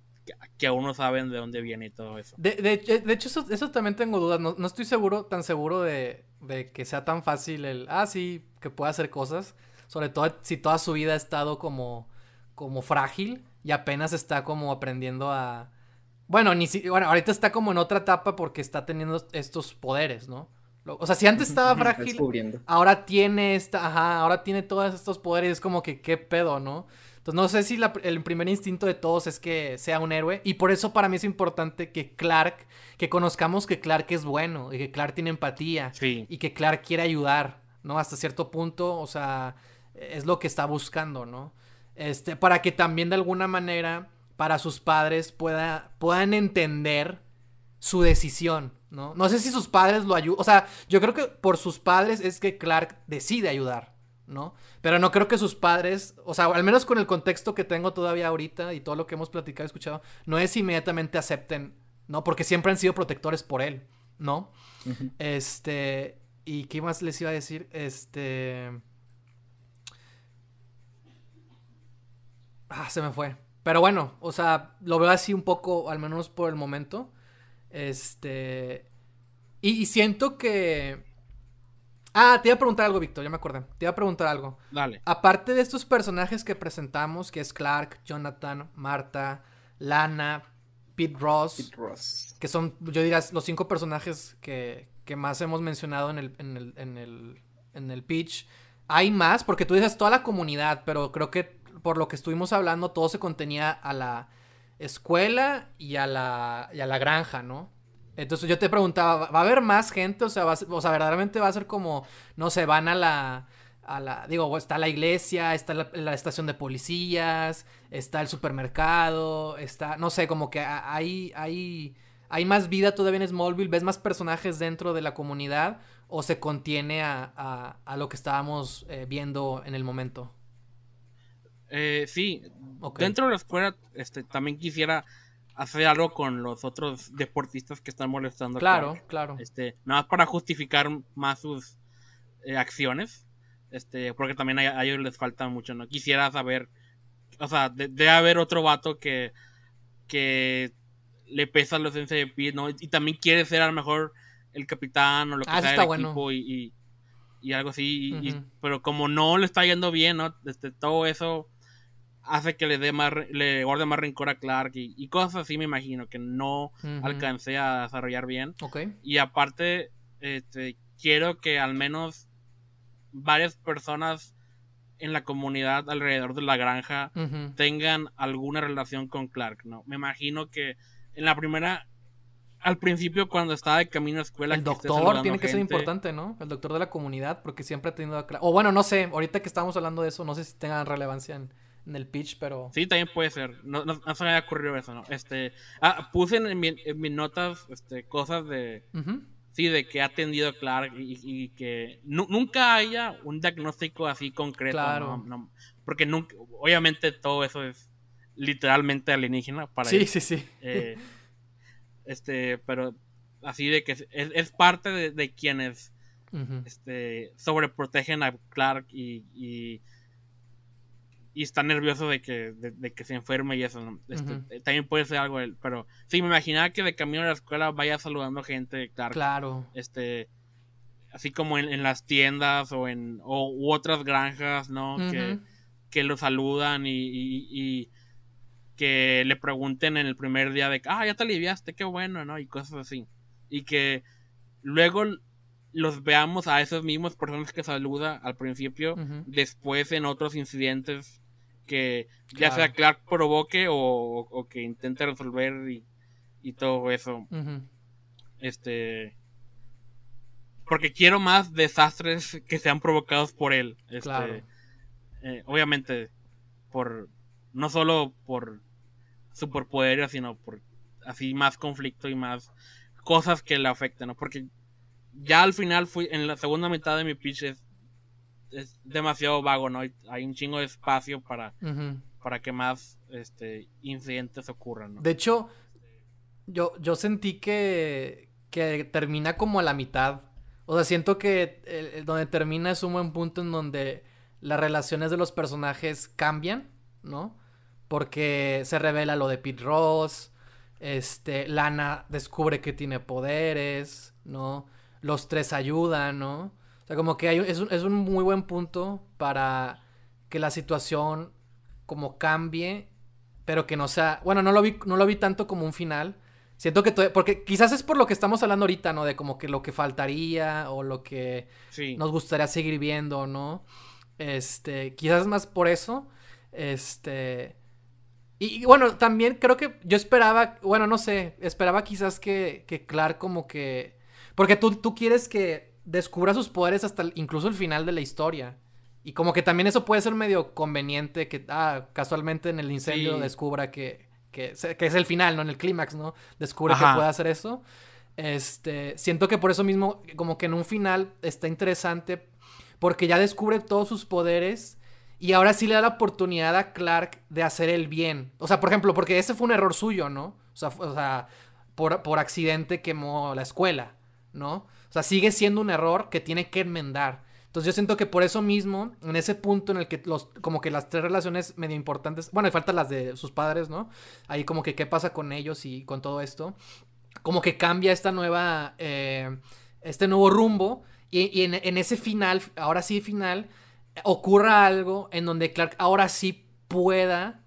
que, aún no saben de dónde viene y todo eso. De, de, hecho, eso, también tengo dudas. No, estoy seguro, tan seguro de, de, que sea tan fácil el, ah, sí, que pueda hacer cosas. Sobre todo si toda su vida ha estado como, como frágil y apenas está como aprendiendo a... Bueno, ni si... bueno, ahorita está como en otra etapa porque está teniendo estos poderes, ¿no? O sea, si antes estaba frágil, ahora tiene esta, ajá, ahora tiene todos estos poderes, es como que qué pedo, ¿no? Entonces no sé si el primer instinto de todos es que sea un héroe y por eso para mí es importante que Clark, que conozcamos que Clark es bueno y que Clark tiene empatía y que Clark quiere ayudar, ¿no? Hasta cierto punto, o sea, es lo que está buscando, ¿no? Este, para que también de alguna manera para sus padres pueda, puedan entender su decisión, ¿no? No sé si sus padres lo ayudan, o sea, yo creo que por sus padres es que Clark decide ayudar, ¿no? Pero no creo que sus padres, o sea, al menos con el contexto que tengo todavía ahorita y todo lo que hemos platicado y escuchado, no es inmediatamente acepten, ¿no? Porque siempre han sido protectores por él, ¿no? Este, ¿y qué más les iba a decir? Este... Ah, se me fue. Pero bueno, o sea, lo veo así un poco, al menos por el momento. Este... y siento que Ah, te iba a preguntar algo, Víctor, ya me acordé. Te iba a preguntar algo. Dale. Aparte de estos personajes que presentamos, que es Clark, Jonathan, Marta, Lana, Pete Ross. Pete Ross. Que son, yo diría, los cinco personajes que, que más hemos mencionado en el, en el, en el, en el pitch. Hay más, porque tú dices toda la comunidad, pero creo que por lo que estuvimos hablando, todo se contenía a la escuela y a la, y a la granja, ¿no? Entonces yo te preguntaba, ¿va a haber más gente? O sea, o sea, verdaderamente va a ser como, no sé, van a la, a la, digo, está la iglesia, está la, estación de policías, está el supermercado, está, no sé, como que hay, hay, hay más vida todavía en Smallville, ves más personajes dentro de la comunidad o se contiene a, a, lo que estábamos eh, viendo en el momento. Eh, sí, dentro de la escuela este, también quisiera hacer algo con los otros deportistas que están molestando. Claro, claro. Este, nada más para justificar más sus eh, acciones. Este, porque también a, ellos les falta mucho, ¿no? Quisiera saber, o sea, debe haber otro vato que, que le pesa de Pete, ¿no? Y también quiere ser a lo mejor el capitán o lo que ah, sea del equipo y, y, algo así. pero como no le está yendo bien, ¿no? Este, todo eso hace que le dé más, le guarde más rencor a Clark y, cosas así me imagino que no alcancé a desarrollar bien. Y aparte, este, quiero que al menos varias personas en la comunidad alrededor de la granja tengan alguna relación con Clark, ¿no? Me imagino que en la primera, al principio cuando estaba de camino a escuela... El doctor tiene que ser importante, ¿no? El doctor de la comunidad, porque siempre ha tenido a Clark. O bueno, no sé, ahorita que estamos hablando de eso, no sé si tengan relevancia en en el pitch, pero. Sí, también puede ser. No, no, se me había ocurrido eso, ¿no? Este. Ah, puse en, mis notas este, cosas de. Sí, de que ha atendido Clark y, que nunca haya un diagnóstico así concreto. Claro. ¿no? porque nunca. Obviamente todo eso es literalmente alienígena para Sí, sí, sí. Eh, este, pero así de que es, parte de, quienes este, sobreprotegen a Clark y y está nervioso de que, de, que se enferme y eso. Este, eh, también puede ser algo él. Pero sí, me imaginaba que de camino a la escuela vaya saludando gente, claro. Claro. Este, así como en, las tiendas o en o, u otras granjas, ¿no? que, que, lo saludan y, y, que le pregunten en el primer día de, ah, ya te aliviaste, qué bueno, ¿no? Y cosas así. Y que luego los veamos a esos mismos personas que saluda al principio, después en otros incidentes que ya sea Clark provoque o, que intente resolver y, todo eso. Este. Porque quiero más desastres que sean provocados por él. Este, eh, obviamente, por. No solo por superpoderes, sino por así más conflicto y más cosas que le afecten, ¿no? Porque ya al final fui, en la segunda mitad de mi pitch es es demasiado vago, ¿no? Hay un chingo de espacio para, para que más este, incidentes ocurran, ¿no? De hecho, yo, yo sentí que, que termina como a la mitad. O sea, siento que donde termina es un buen punto en donde las relaciones de los personajes cambian, ¿no? Porque se revela lo de Pete Ross, este, Lana descubre que tiene poderes, ¿no? Los tres ayudan, ¿no? sea, como que hay, es, un, es un muy buen punto para que la situación como cambie, pero que no sea, bueno, no lo vi, no lo vi tanto como un final. Siento que porque quizás es por lo que estamos hablando ahorita, ¿no? De como que lo que faltaría o lo que nos gustaría seguir viendo, ¿no? Este, quizás más por eso. Este, y, bueno, también creo que yo esperaba, bueno, no sé, esperaba quizás que, que Clark como que, porque tú, tú quieres que descubra sus poderes hasta incluso el final de la historia. Y como que también eso puede ser medio conveniente que, ah, casualmente en el incendio descubra que, que, que, es el final, ¿no? En el clímax, ¿no? Descubre que puede hacer eso. Este, siento que por eso mismo, como que en un final está interesante porque ya descubre todos sus poderes y ahora sí le da la oportunidad a Clark de hacer el bien. O sea, por ejemplo, porque ese fue un error suyo, ¿no? O sea, o sea por, por accidente quemó la escuela, ¿no? O sea, sigue siendo un error que tiene que enmendar. Entonces yo siento que por eso mismo, en ese punto en el que los, como que las tres relaciones medio importantes, bueno, y faltan las de sus padres, ¿no? Ahí como que qué pasa con ellos y con todo esto, como que cambia esta nueva, eh, este nuevo rumbo y, en, ese final, ahora sí final, ocurra algo en donde Clark ahora sí pueda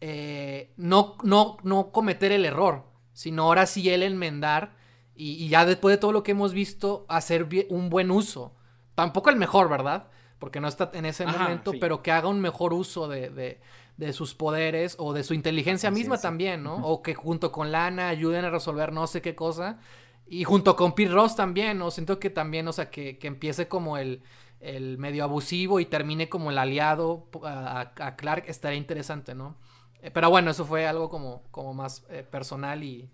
eh, no, no, no cometer el error, sino ahora sí él enmendar y, ya después de todo lo que hemos visto, hacer un buen uso. Tampoco el mejor, ¿verdad? Porque no está en ese momento, pero que haga un mejor uso de, de, sus poderes o de su inteligencia misma también, ¿no? O que junto con Lana ayuden a resolver no sé qué cosa. Y junto con Pete Ross también, ¿no? Siento que también, o sea, que, que empiece como el, el medio abusivo y termine como el aliado a, a Clark, estaría interesante, ¿no? Eh, pero bueno, eso fue algo como, como más eh, personal y,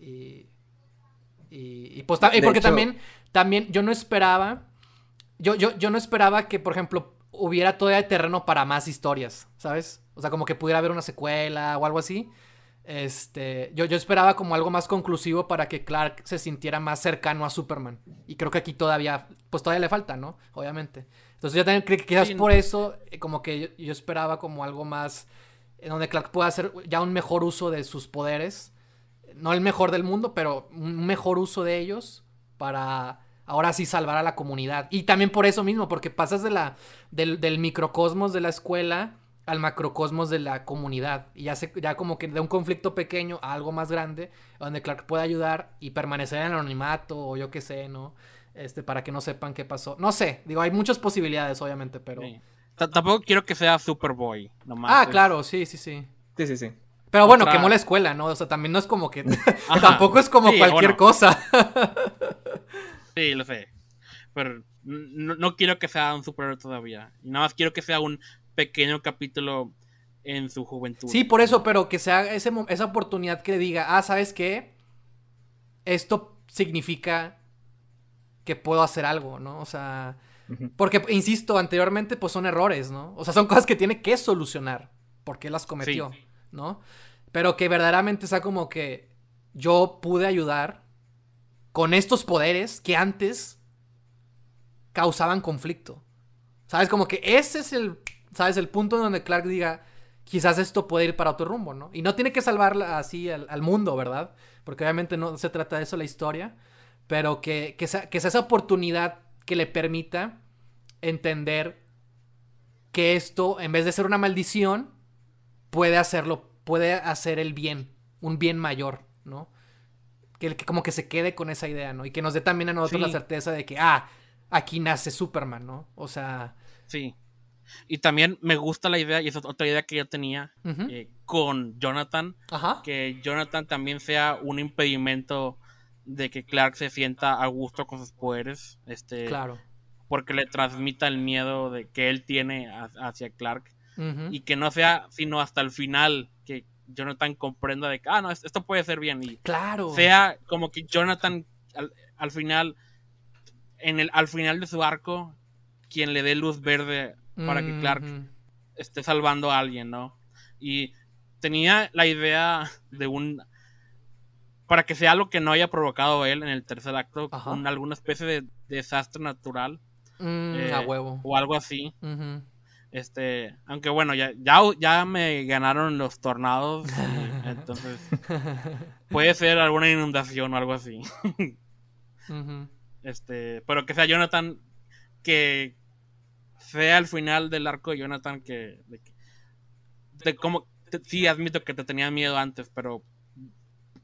y, y, pues, porque también, también yo no esperaba, yo, yo, yo no esperaba que, por ejemplo, hubiera todavía terreno para más historias, ¿sabes? O sea, como que pudiera haber una secuela o algo así. Este, yo, yo esperaba como algo más conclusivo para que Clark se sintiera más cercano a Superman. Y creo que aquí todavía, pues todavía le falta, ¿no? Obviamente. Entonces yo también creo que quizás por eso, eh, como que yo esperaba como algo más en donde Clark pueda hacer ya un mejor uso de sus poderes. No el mejor del mundo, pero un mejor uso de ellos para ahora sí salvar a la comunidad. Y también por eso mismo, porque pasas de la, del, microcosmos de la escuela al macrocosmos de la comunidad. Y ya, se, ya como que de un conflicto pequeño a algo más grande, donde Clark puede ayudar y permanecer en el anonimato o yo qué sé, ¿no? Este, para que no sepan qué pasó. No sé, digo, hay muchas posibilidades, obviamente, pero tampoco quiero que sea Superboy, nomás. Ah, claro, sí, sí, sí. Sí, sí, sí. Pero bueno, quemó la escuela, ¿no? O sea, también no es como que. tampoco es como cualquier cosa. sí, lo sé. Pero no, quiero que sea un superhéroe todavía. Nada más quiero que sea un pequeño capítulo en su juventud. Sí, por eso, pero que sea ese, esa oportunidad que le diga, ah, ¿sabes qué? Esto significa que puedo hacer algo, ¿no? O sea, porque, insisto, anteriormente, pues son errores, ¿no? O sea, son cosas que tiene que solucionar. Porque las cometió, ¿no? Pero que verdaderamente sea como que yo pude ayudar con estos poderes que antes causaban conflicto. ¿Sabes? Como que ese es el, ¿sabes? El punto en donde Clark diga, quizás esto puede ir para otro rumbo, ¿no? Y no tiene que salvarla así al, mundo, ¿verdad? Porque obviamente no se trata de eso la historia, pero que, que, sea, que sea esa oportunidad que le permita entender que esto, en vez de ser una maldición, puede hacerlo, puede hacer el bien, un bien mayor, ¿no? Que, que como que se quede con esa idea, ¿no? Y que nos dé también a nosotros la certeza de que, ah, aquí nace Superman, ¿no? O sea... Sí. Y también me gusta la idea, y esa es otra idea que yo tenía eh, con Jonathan, que Jonathan también sea un impedimento de que Clark se sienta a gusto con sus poderes. Este, claro. Porque le transmita el miedo de que él tiene hacia Clark. Y que no sea sino hasta el final que Jonathan comprenda de que, ah, no, esto puede ser bien. Y claro. Sea como que Jonathan al, final, en el, al final de su arco, quien le dé luz verde para que Clark esté salvando a alguien, ¿no? Y tenía la idea de un para que sea algo que no haya provocado él en el tercer acto, con alguna especie de desastre natural. Mm, a eh, huevo. O algo así. Este, aunque bueno, ya, ya, ya me ganaron los tornados. entonces, puede ser alguna inundación o algo así. Este, pero que sea Jonathan que sea el final del arco de Jonathan que, de, como sí admito que te tenía miedo antes, pero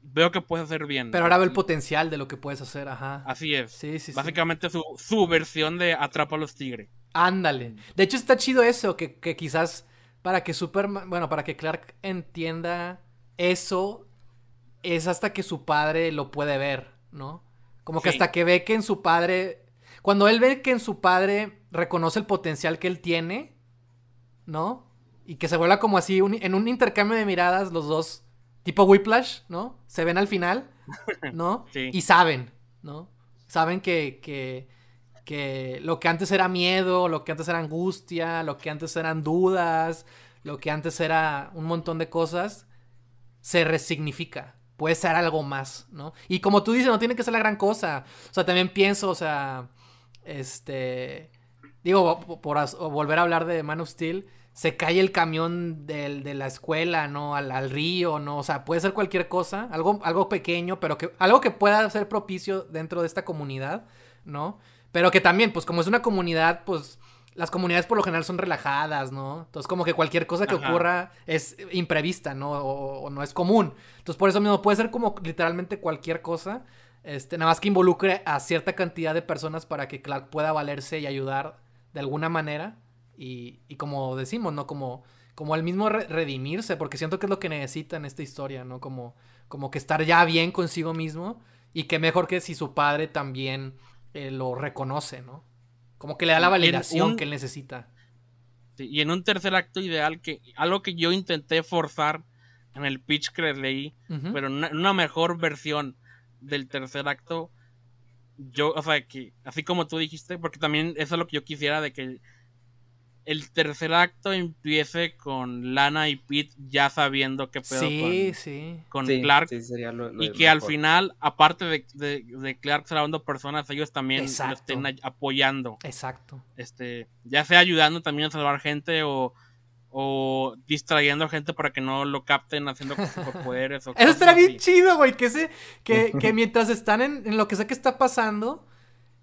veo que puedes hacer bien. Pero ahora veo el potencial de lo que puedes hacer, ajá. Así es. Sí, sí, Básicamente Su, su, versión de Atrapa a los Tigres. Ándale. De hecho, está chido eso, que, quizás para que Superman, bueno, para que Clark entienda eso, es hasta que su padre lo puede ver, ¿no? Como que hasta que ve que en su padre, cuando él ve que en su padre reconoce el potencial que él tiene, ¿no? Y que se vuelva como así, en un intercambio de miradas, los dos tipo Whiplash, ¿no? Se ven al final, ¿no? Sí. Y saben, ¿no? Saben que, que, que lo que antes era miedo, lo que antes era angustia, lo que antes eran dudas, lo que antes era un montón de cosas, se resignifica. Puede ser algo más, ¿no? Y como tú dices, no tiene que ser la gran cosa. O sea, también pienso, o sea, este... digo, por, volver a hablar de Man of Steel, se cae el camión de la escuela, ¿no? Al, al, río, ¿no? O sea, puede ser cualquier cosa, algo, algo pequeño, pero que, algo que pueda ser propicio dentro de esta comunidad, ¿no? Pero que también, pues como es una comunidad, pues las comunidades por lo general son relajadas, ¿no? Entonces como que cualquier cosa que ocurra es imprevista, ¿no? O, no es común. Entonces por eso mismo puede ser como literalmente cualquier cosa, este, nada más que involucre a cierta cantidad de personas para que Clark pueda valerse y ayudar de alguna manera. Y, y como decimos, ¿no? Como, como el mismo redimirse, porque siento que es lo que necesita en esta historia, ¿no? Como, como que estar ya bien consigo mismo y que mejor que si su padre también eh, lo reconoce, ¿no? Como que le da la validación que él necesita. y en un tercer acto ideal, que algo que yo intenté forzar en el pitch que leí, pero en una, mejor versión del tercer acto, yo, o sea, que así como tú dijiste, porque también eso es lo que yo quisiera de que el tercer acto empiece con Lana y Pete ya sabiendo qué pedo con, Clark. y que al final, aparte de, de, Clark salvando personas, ellos también lo estén apoyando. Exacto. Este, ya sea ayudando también a salvar gente o, o distrayendo gente para que no lo capten haciendo poderes. Eso estaría bien chido, güey. Que, se, que, que mientras están en, en, lo que sé que está pasando,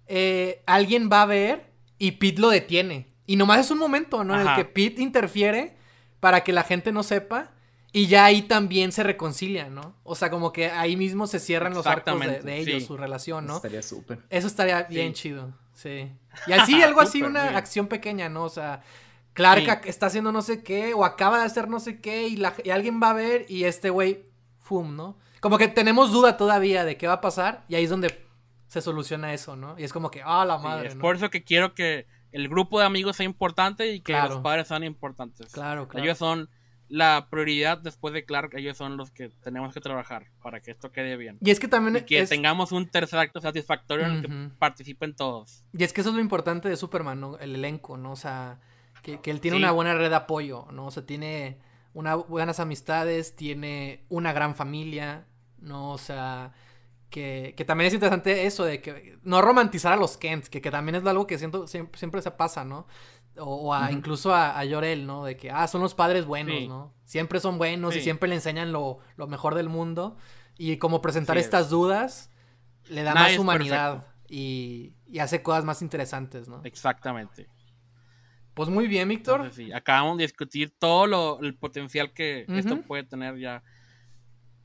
eh, alguien va a ver y Pete lo detiene. Y nomás es un momento, ¿no? En el que Pete interfiere para que la gente no sepa. Y ya ahí también se reconcilia, ¿no? O sea, como que ahí mismo se cierran los arcos de, ellos, su relación, ¿no? Eso estaría súper. Eso estaría bien chido, sí. Y así, algo así, una acción pequeña, ¿no? O sea, Clark está haciendo no sé qué, o acaba de hacer no sé qué, y, la, y alguien va a ver, y este güey, ¡fum! ¿no? Como que tenemos duda todavía de qué va a pasar, y ahí es donde se soluciona eso, ¿no? Y es como que, ¡ah, la madre! es por eso que quiero que el grupo de amigos sea importante y que los padres sean importantes. Claro, claro. Ellos son la prioridad después de Clark, ellos son los que tenemos que trabajar para que esto quede bien. Y es que también que tengamos un tercer acto satisfactorio en el que participen todos. Y es que eso es lo importante de Superman, ¿no? El elenco, ¿no? O sea, que, él tiene una buena red de apoyo, ¿no? O sea, tiene unas buenas amistades, tiene una gran familia, ¿no? O sea, que, también es interesante eso de que no romantizar a los Kent, que, también es algo que siento, siempre, se pasa, ¿no? O, a, incluso a, a, Llorel, ¿no? De que, ah, son los padres buenos, ¿no? Siempre son buenos y siempre le enseñan lo, mejor del mundo. Y como presentar estas dudas le da más humanidad y, hace cosas más interesantes, ¿no? Exactamente. Pues muy bien, Víctor. acabamos de discutir todo lo, el potencial que esto puede tener ya.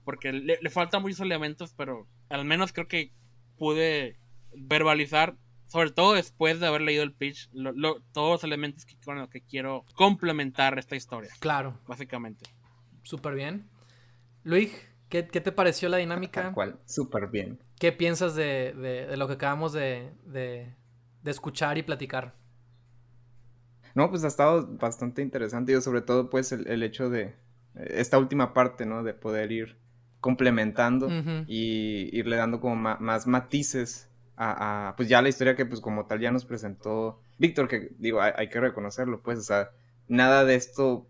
Porque le, le faltan muchos elementos, pero al menos creo que pude verbalizar, sobre todo después de haber leído el pitch, todos los elementos que, con los que quiero complementar esta historia. Claro. Básicamente. Súper bien. Luis, ¿qué, te pareció la dinámica? Tal cual, súper bien. ¿Qué piensas de, lo que acabamos de, escuchar y platicar? No, pues ha estado bastante interesante. y sobre todo, pues, el, el hecho de esta última parte, ¿no? De poder ir complementando y irle dando como más matices a, pues ya la historia que pues como tal ya nos presentó Víctor, que digo, hay, que reconocerlo, pues, o sea, nada de esto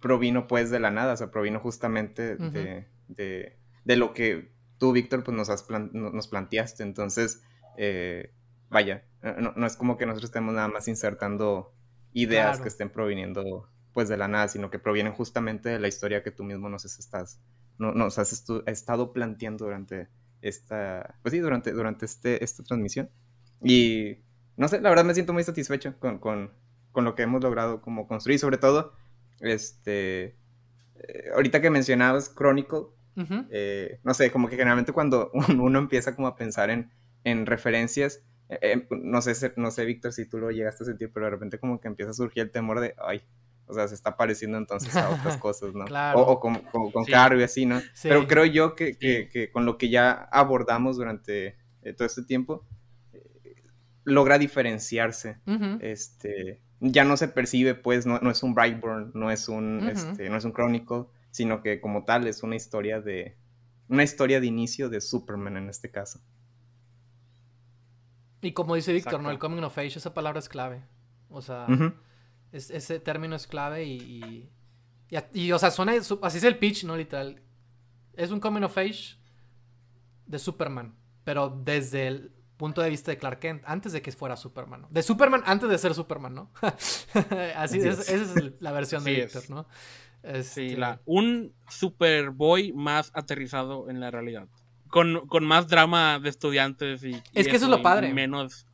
provino pues de la nada, o sea, provino justamente de, de, lo que tú, Víctor, pues nos, has nos planteaste, entonces, eh, vaya, no, es como que nosotros estemos nada más insertando ideas que estén proviniendo pues de la nada, sino que provienen justamente de la historia que tú mismo nos estás no, nos has estado planteando durante esta, pues sí, durante, durante este, esta transmisión. Y no sé, la verdad me siento muy satisfecho con, con, con lo que hemos logrado como construir, sobre todo, este, eh, ahorita que mencionabas Chronicle, eh, no sé, como que generalmente cuando uno empieza como a pensar en, en referencias, eh, no sé, no sé, Víctor, si tú lo llegaste a sentir, pero de repente como que empieza a surgir el temor de, ay, o sea, se está pareciendo entonces a otras cosas, ¿no? Claro. O, con, con, Caro y así, ¿no? Pero creo yo que, que, con lo que ya abordamos durante eh, todo este tiempo, eh, logra diferenciarse. Este, ya no se percibe, pues, no, no es un Brightburn, no es un, este, no es un Chronicle, sino que como tal es una historia de, una historia de inicio de Superman en este caso. Y como dice Víctor, ¿no? El coming of age, esa palabra es clave. O sea, ese término es clave y, y, o sea, suena, así es el pitch, ¿no? Literal. Es un coming of age de Superman, pero desde punto de vista de Clark Kent, antes de que fuera Superman, ¿no? De Superman antes de ser Superman, ¿no? Así, es, esa es la versión de Víctor, ¿no? Sí, este la, un Superboy más aterrizado en la realidad. Con, con más drama de estudiantes y... Es que eso, es lo padre. Menos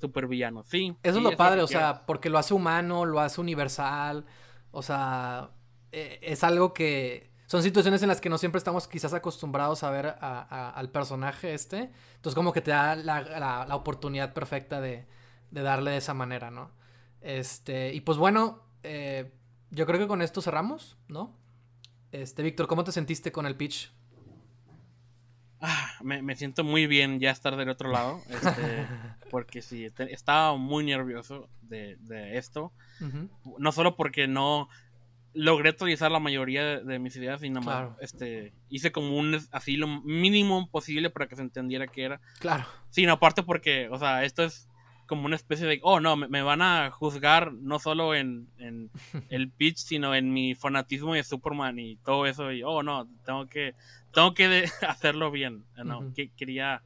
supervillano, sí. Eso es lo padre, o sea, porque lo hace humano, lo hace universal, o sea, e, es algo que son situaciones en las que no siempre estamos quizás acostumbrados a ver al personaje este. Entonces como que te da la, oportunidad perfecta de, darle de esa manera, ¿no? Este, y pues bueno, eh, yo creo que con esto cerramos, ¿no? Este, Víctor, ¿cómo te sentiste con el pitch? Ah, me, siento muy bien ya estar del otro lado, este, porque sí, estaba muy nervioso de, esto, no solo porque no, logré actualizar la mayoría de, mis ideas y nada más este, hice como un así lo mínimo posible para que se entendiera qué era. Claro. Sino aparte porque, o sea, esto es como una especie de, oh no, me, van a juzgar no solo en, en el pitch, sino en mi fanatismo de Superman y todo eso. Y, oh no, tengo que, tengo que hacerlo bien. No, que, quería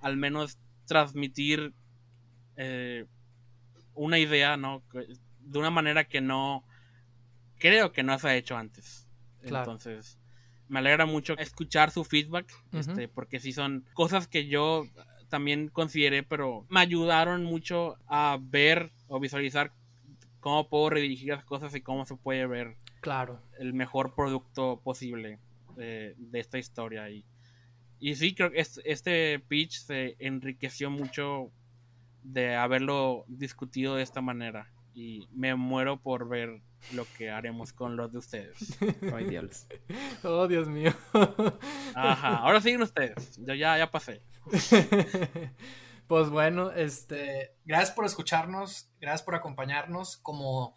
al menos transmitir eh, una idea, ¿no? De una manera que no creo que no se ha hecho antes. Entonces, me alegra mucho escuchar su feedback, este, porque sí son cosas que yo también consideré, pero me ayudaron mucho a ver o visualizar cómo puedo redirigir las cosas y cómo se puede ver claro. el mejor producto posible de, esta historia. Y, y sí, creo que este pitch se enriqueció mucho de haberlo discutido de esta manera. Y me muero por ver lo que haremos con los de ustedes. Ay, Dios. Oh, Dios mío. Ajá, ahora siguen ustedes. Yo ya, ya pasé. Pues bueno, este, gracias por escucharnos, gracias por acompañarnos. Como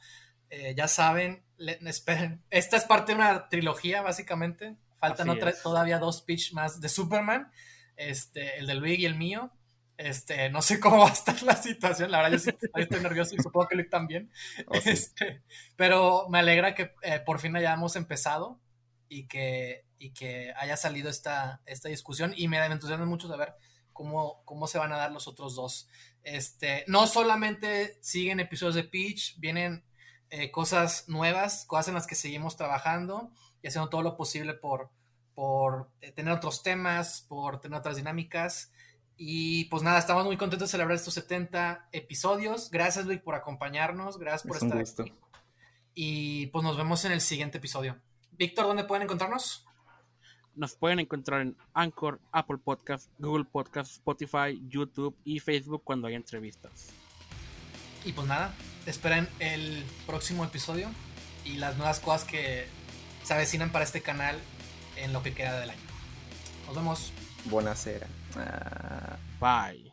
eh, ya saben, esperen. Esta es parte de una trilogía, básicamente. Faltan todavía dos pitch más de Superman. Este, el de Luigi y el mío. Este, no sé cómo va a estar la situación, la verdad yo sí estoy nervioso y supongo que Luke también. Oh, este, pero me alegra que eh, por fin hayamos empezado y que, y que haya salido esta, esta discusión y me entusiasma mucho saber cómo, cómo se van a dar los otros dos. Este, no solamente siguen episodios de Peach, vienen eh, cosas nuevas, cosas en las que seguimos trabajando y haciendo todo lo posible por, por eh, tener otros temas, por tener otras dinámicas. Y pues nada, estamos muy contentos de celebrar estos 70 episodios. Gracias, Luis, por acompañarnos. Gracias por estar aquí. Y pues nos vemos en el siguiente episodio. Víctor, ¿dónde pueden encontrarnos? Nos pueden encontrar en Anchor, Apple Podcast, Google Podcast, Spotify, YouTube y Facebook cuando haya entrevistas. Y pues nada, esperen el próximo episodio y las nuevas cosas que se avecinan para este canal en lo que queda del año. Nos vemos. Buonasera. Uh, bye.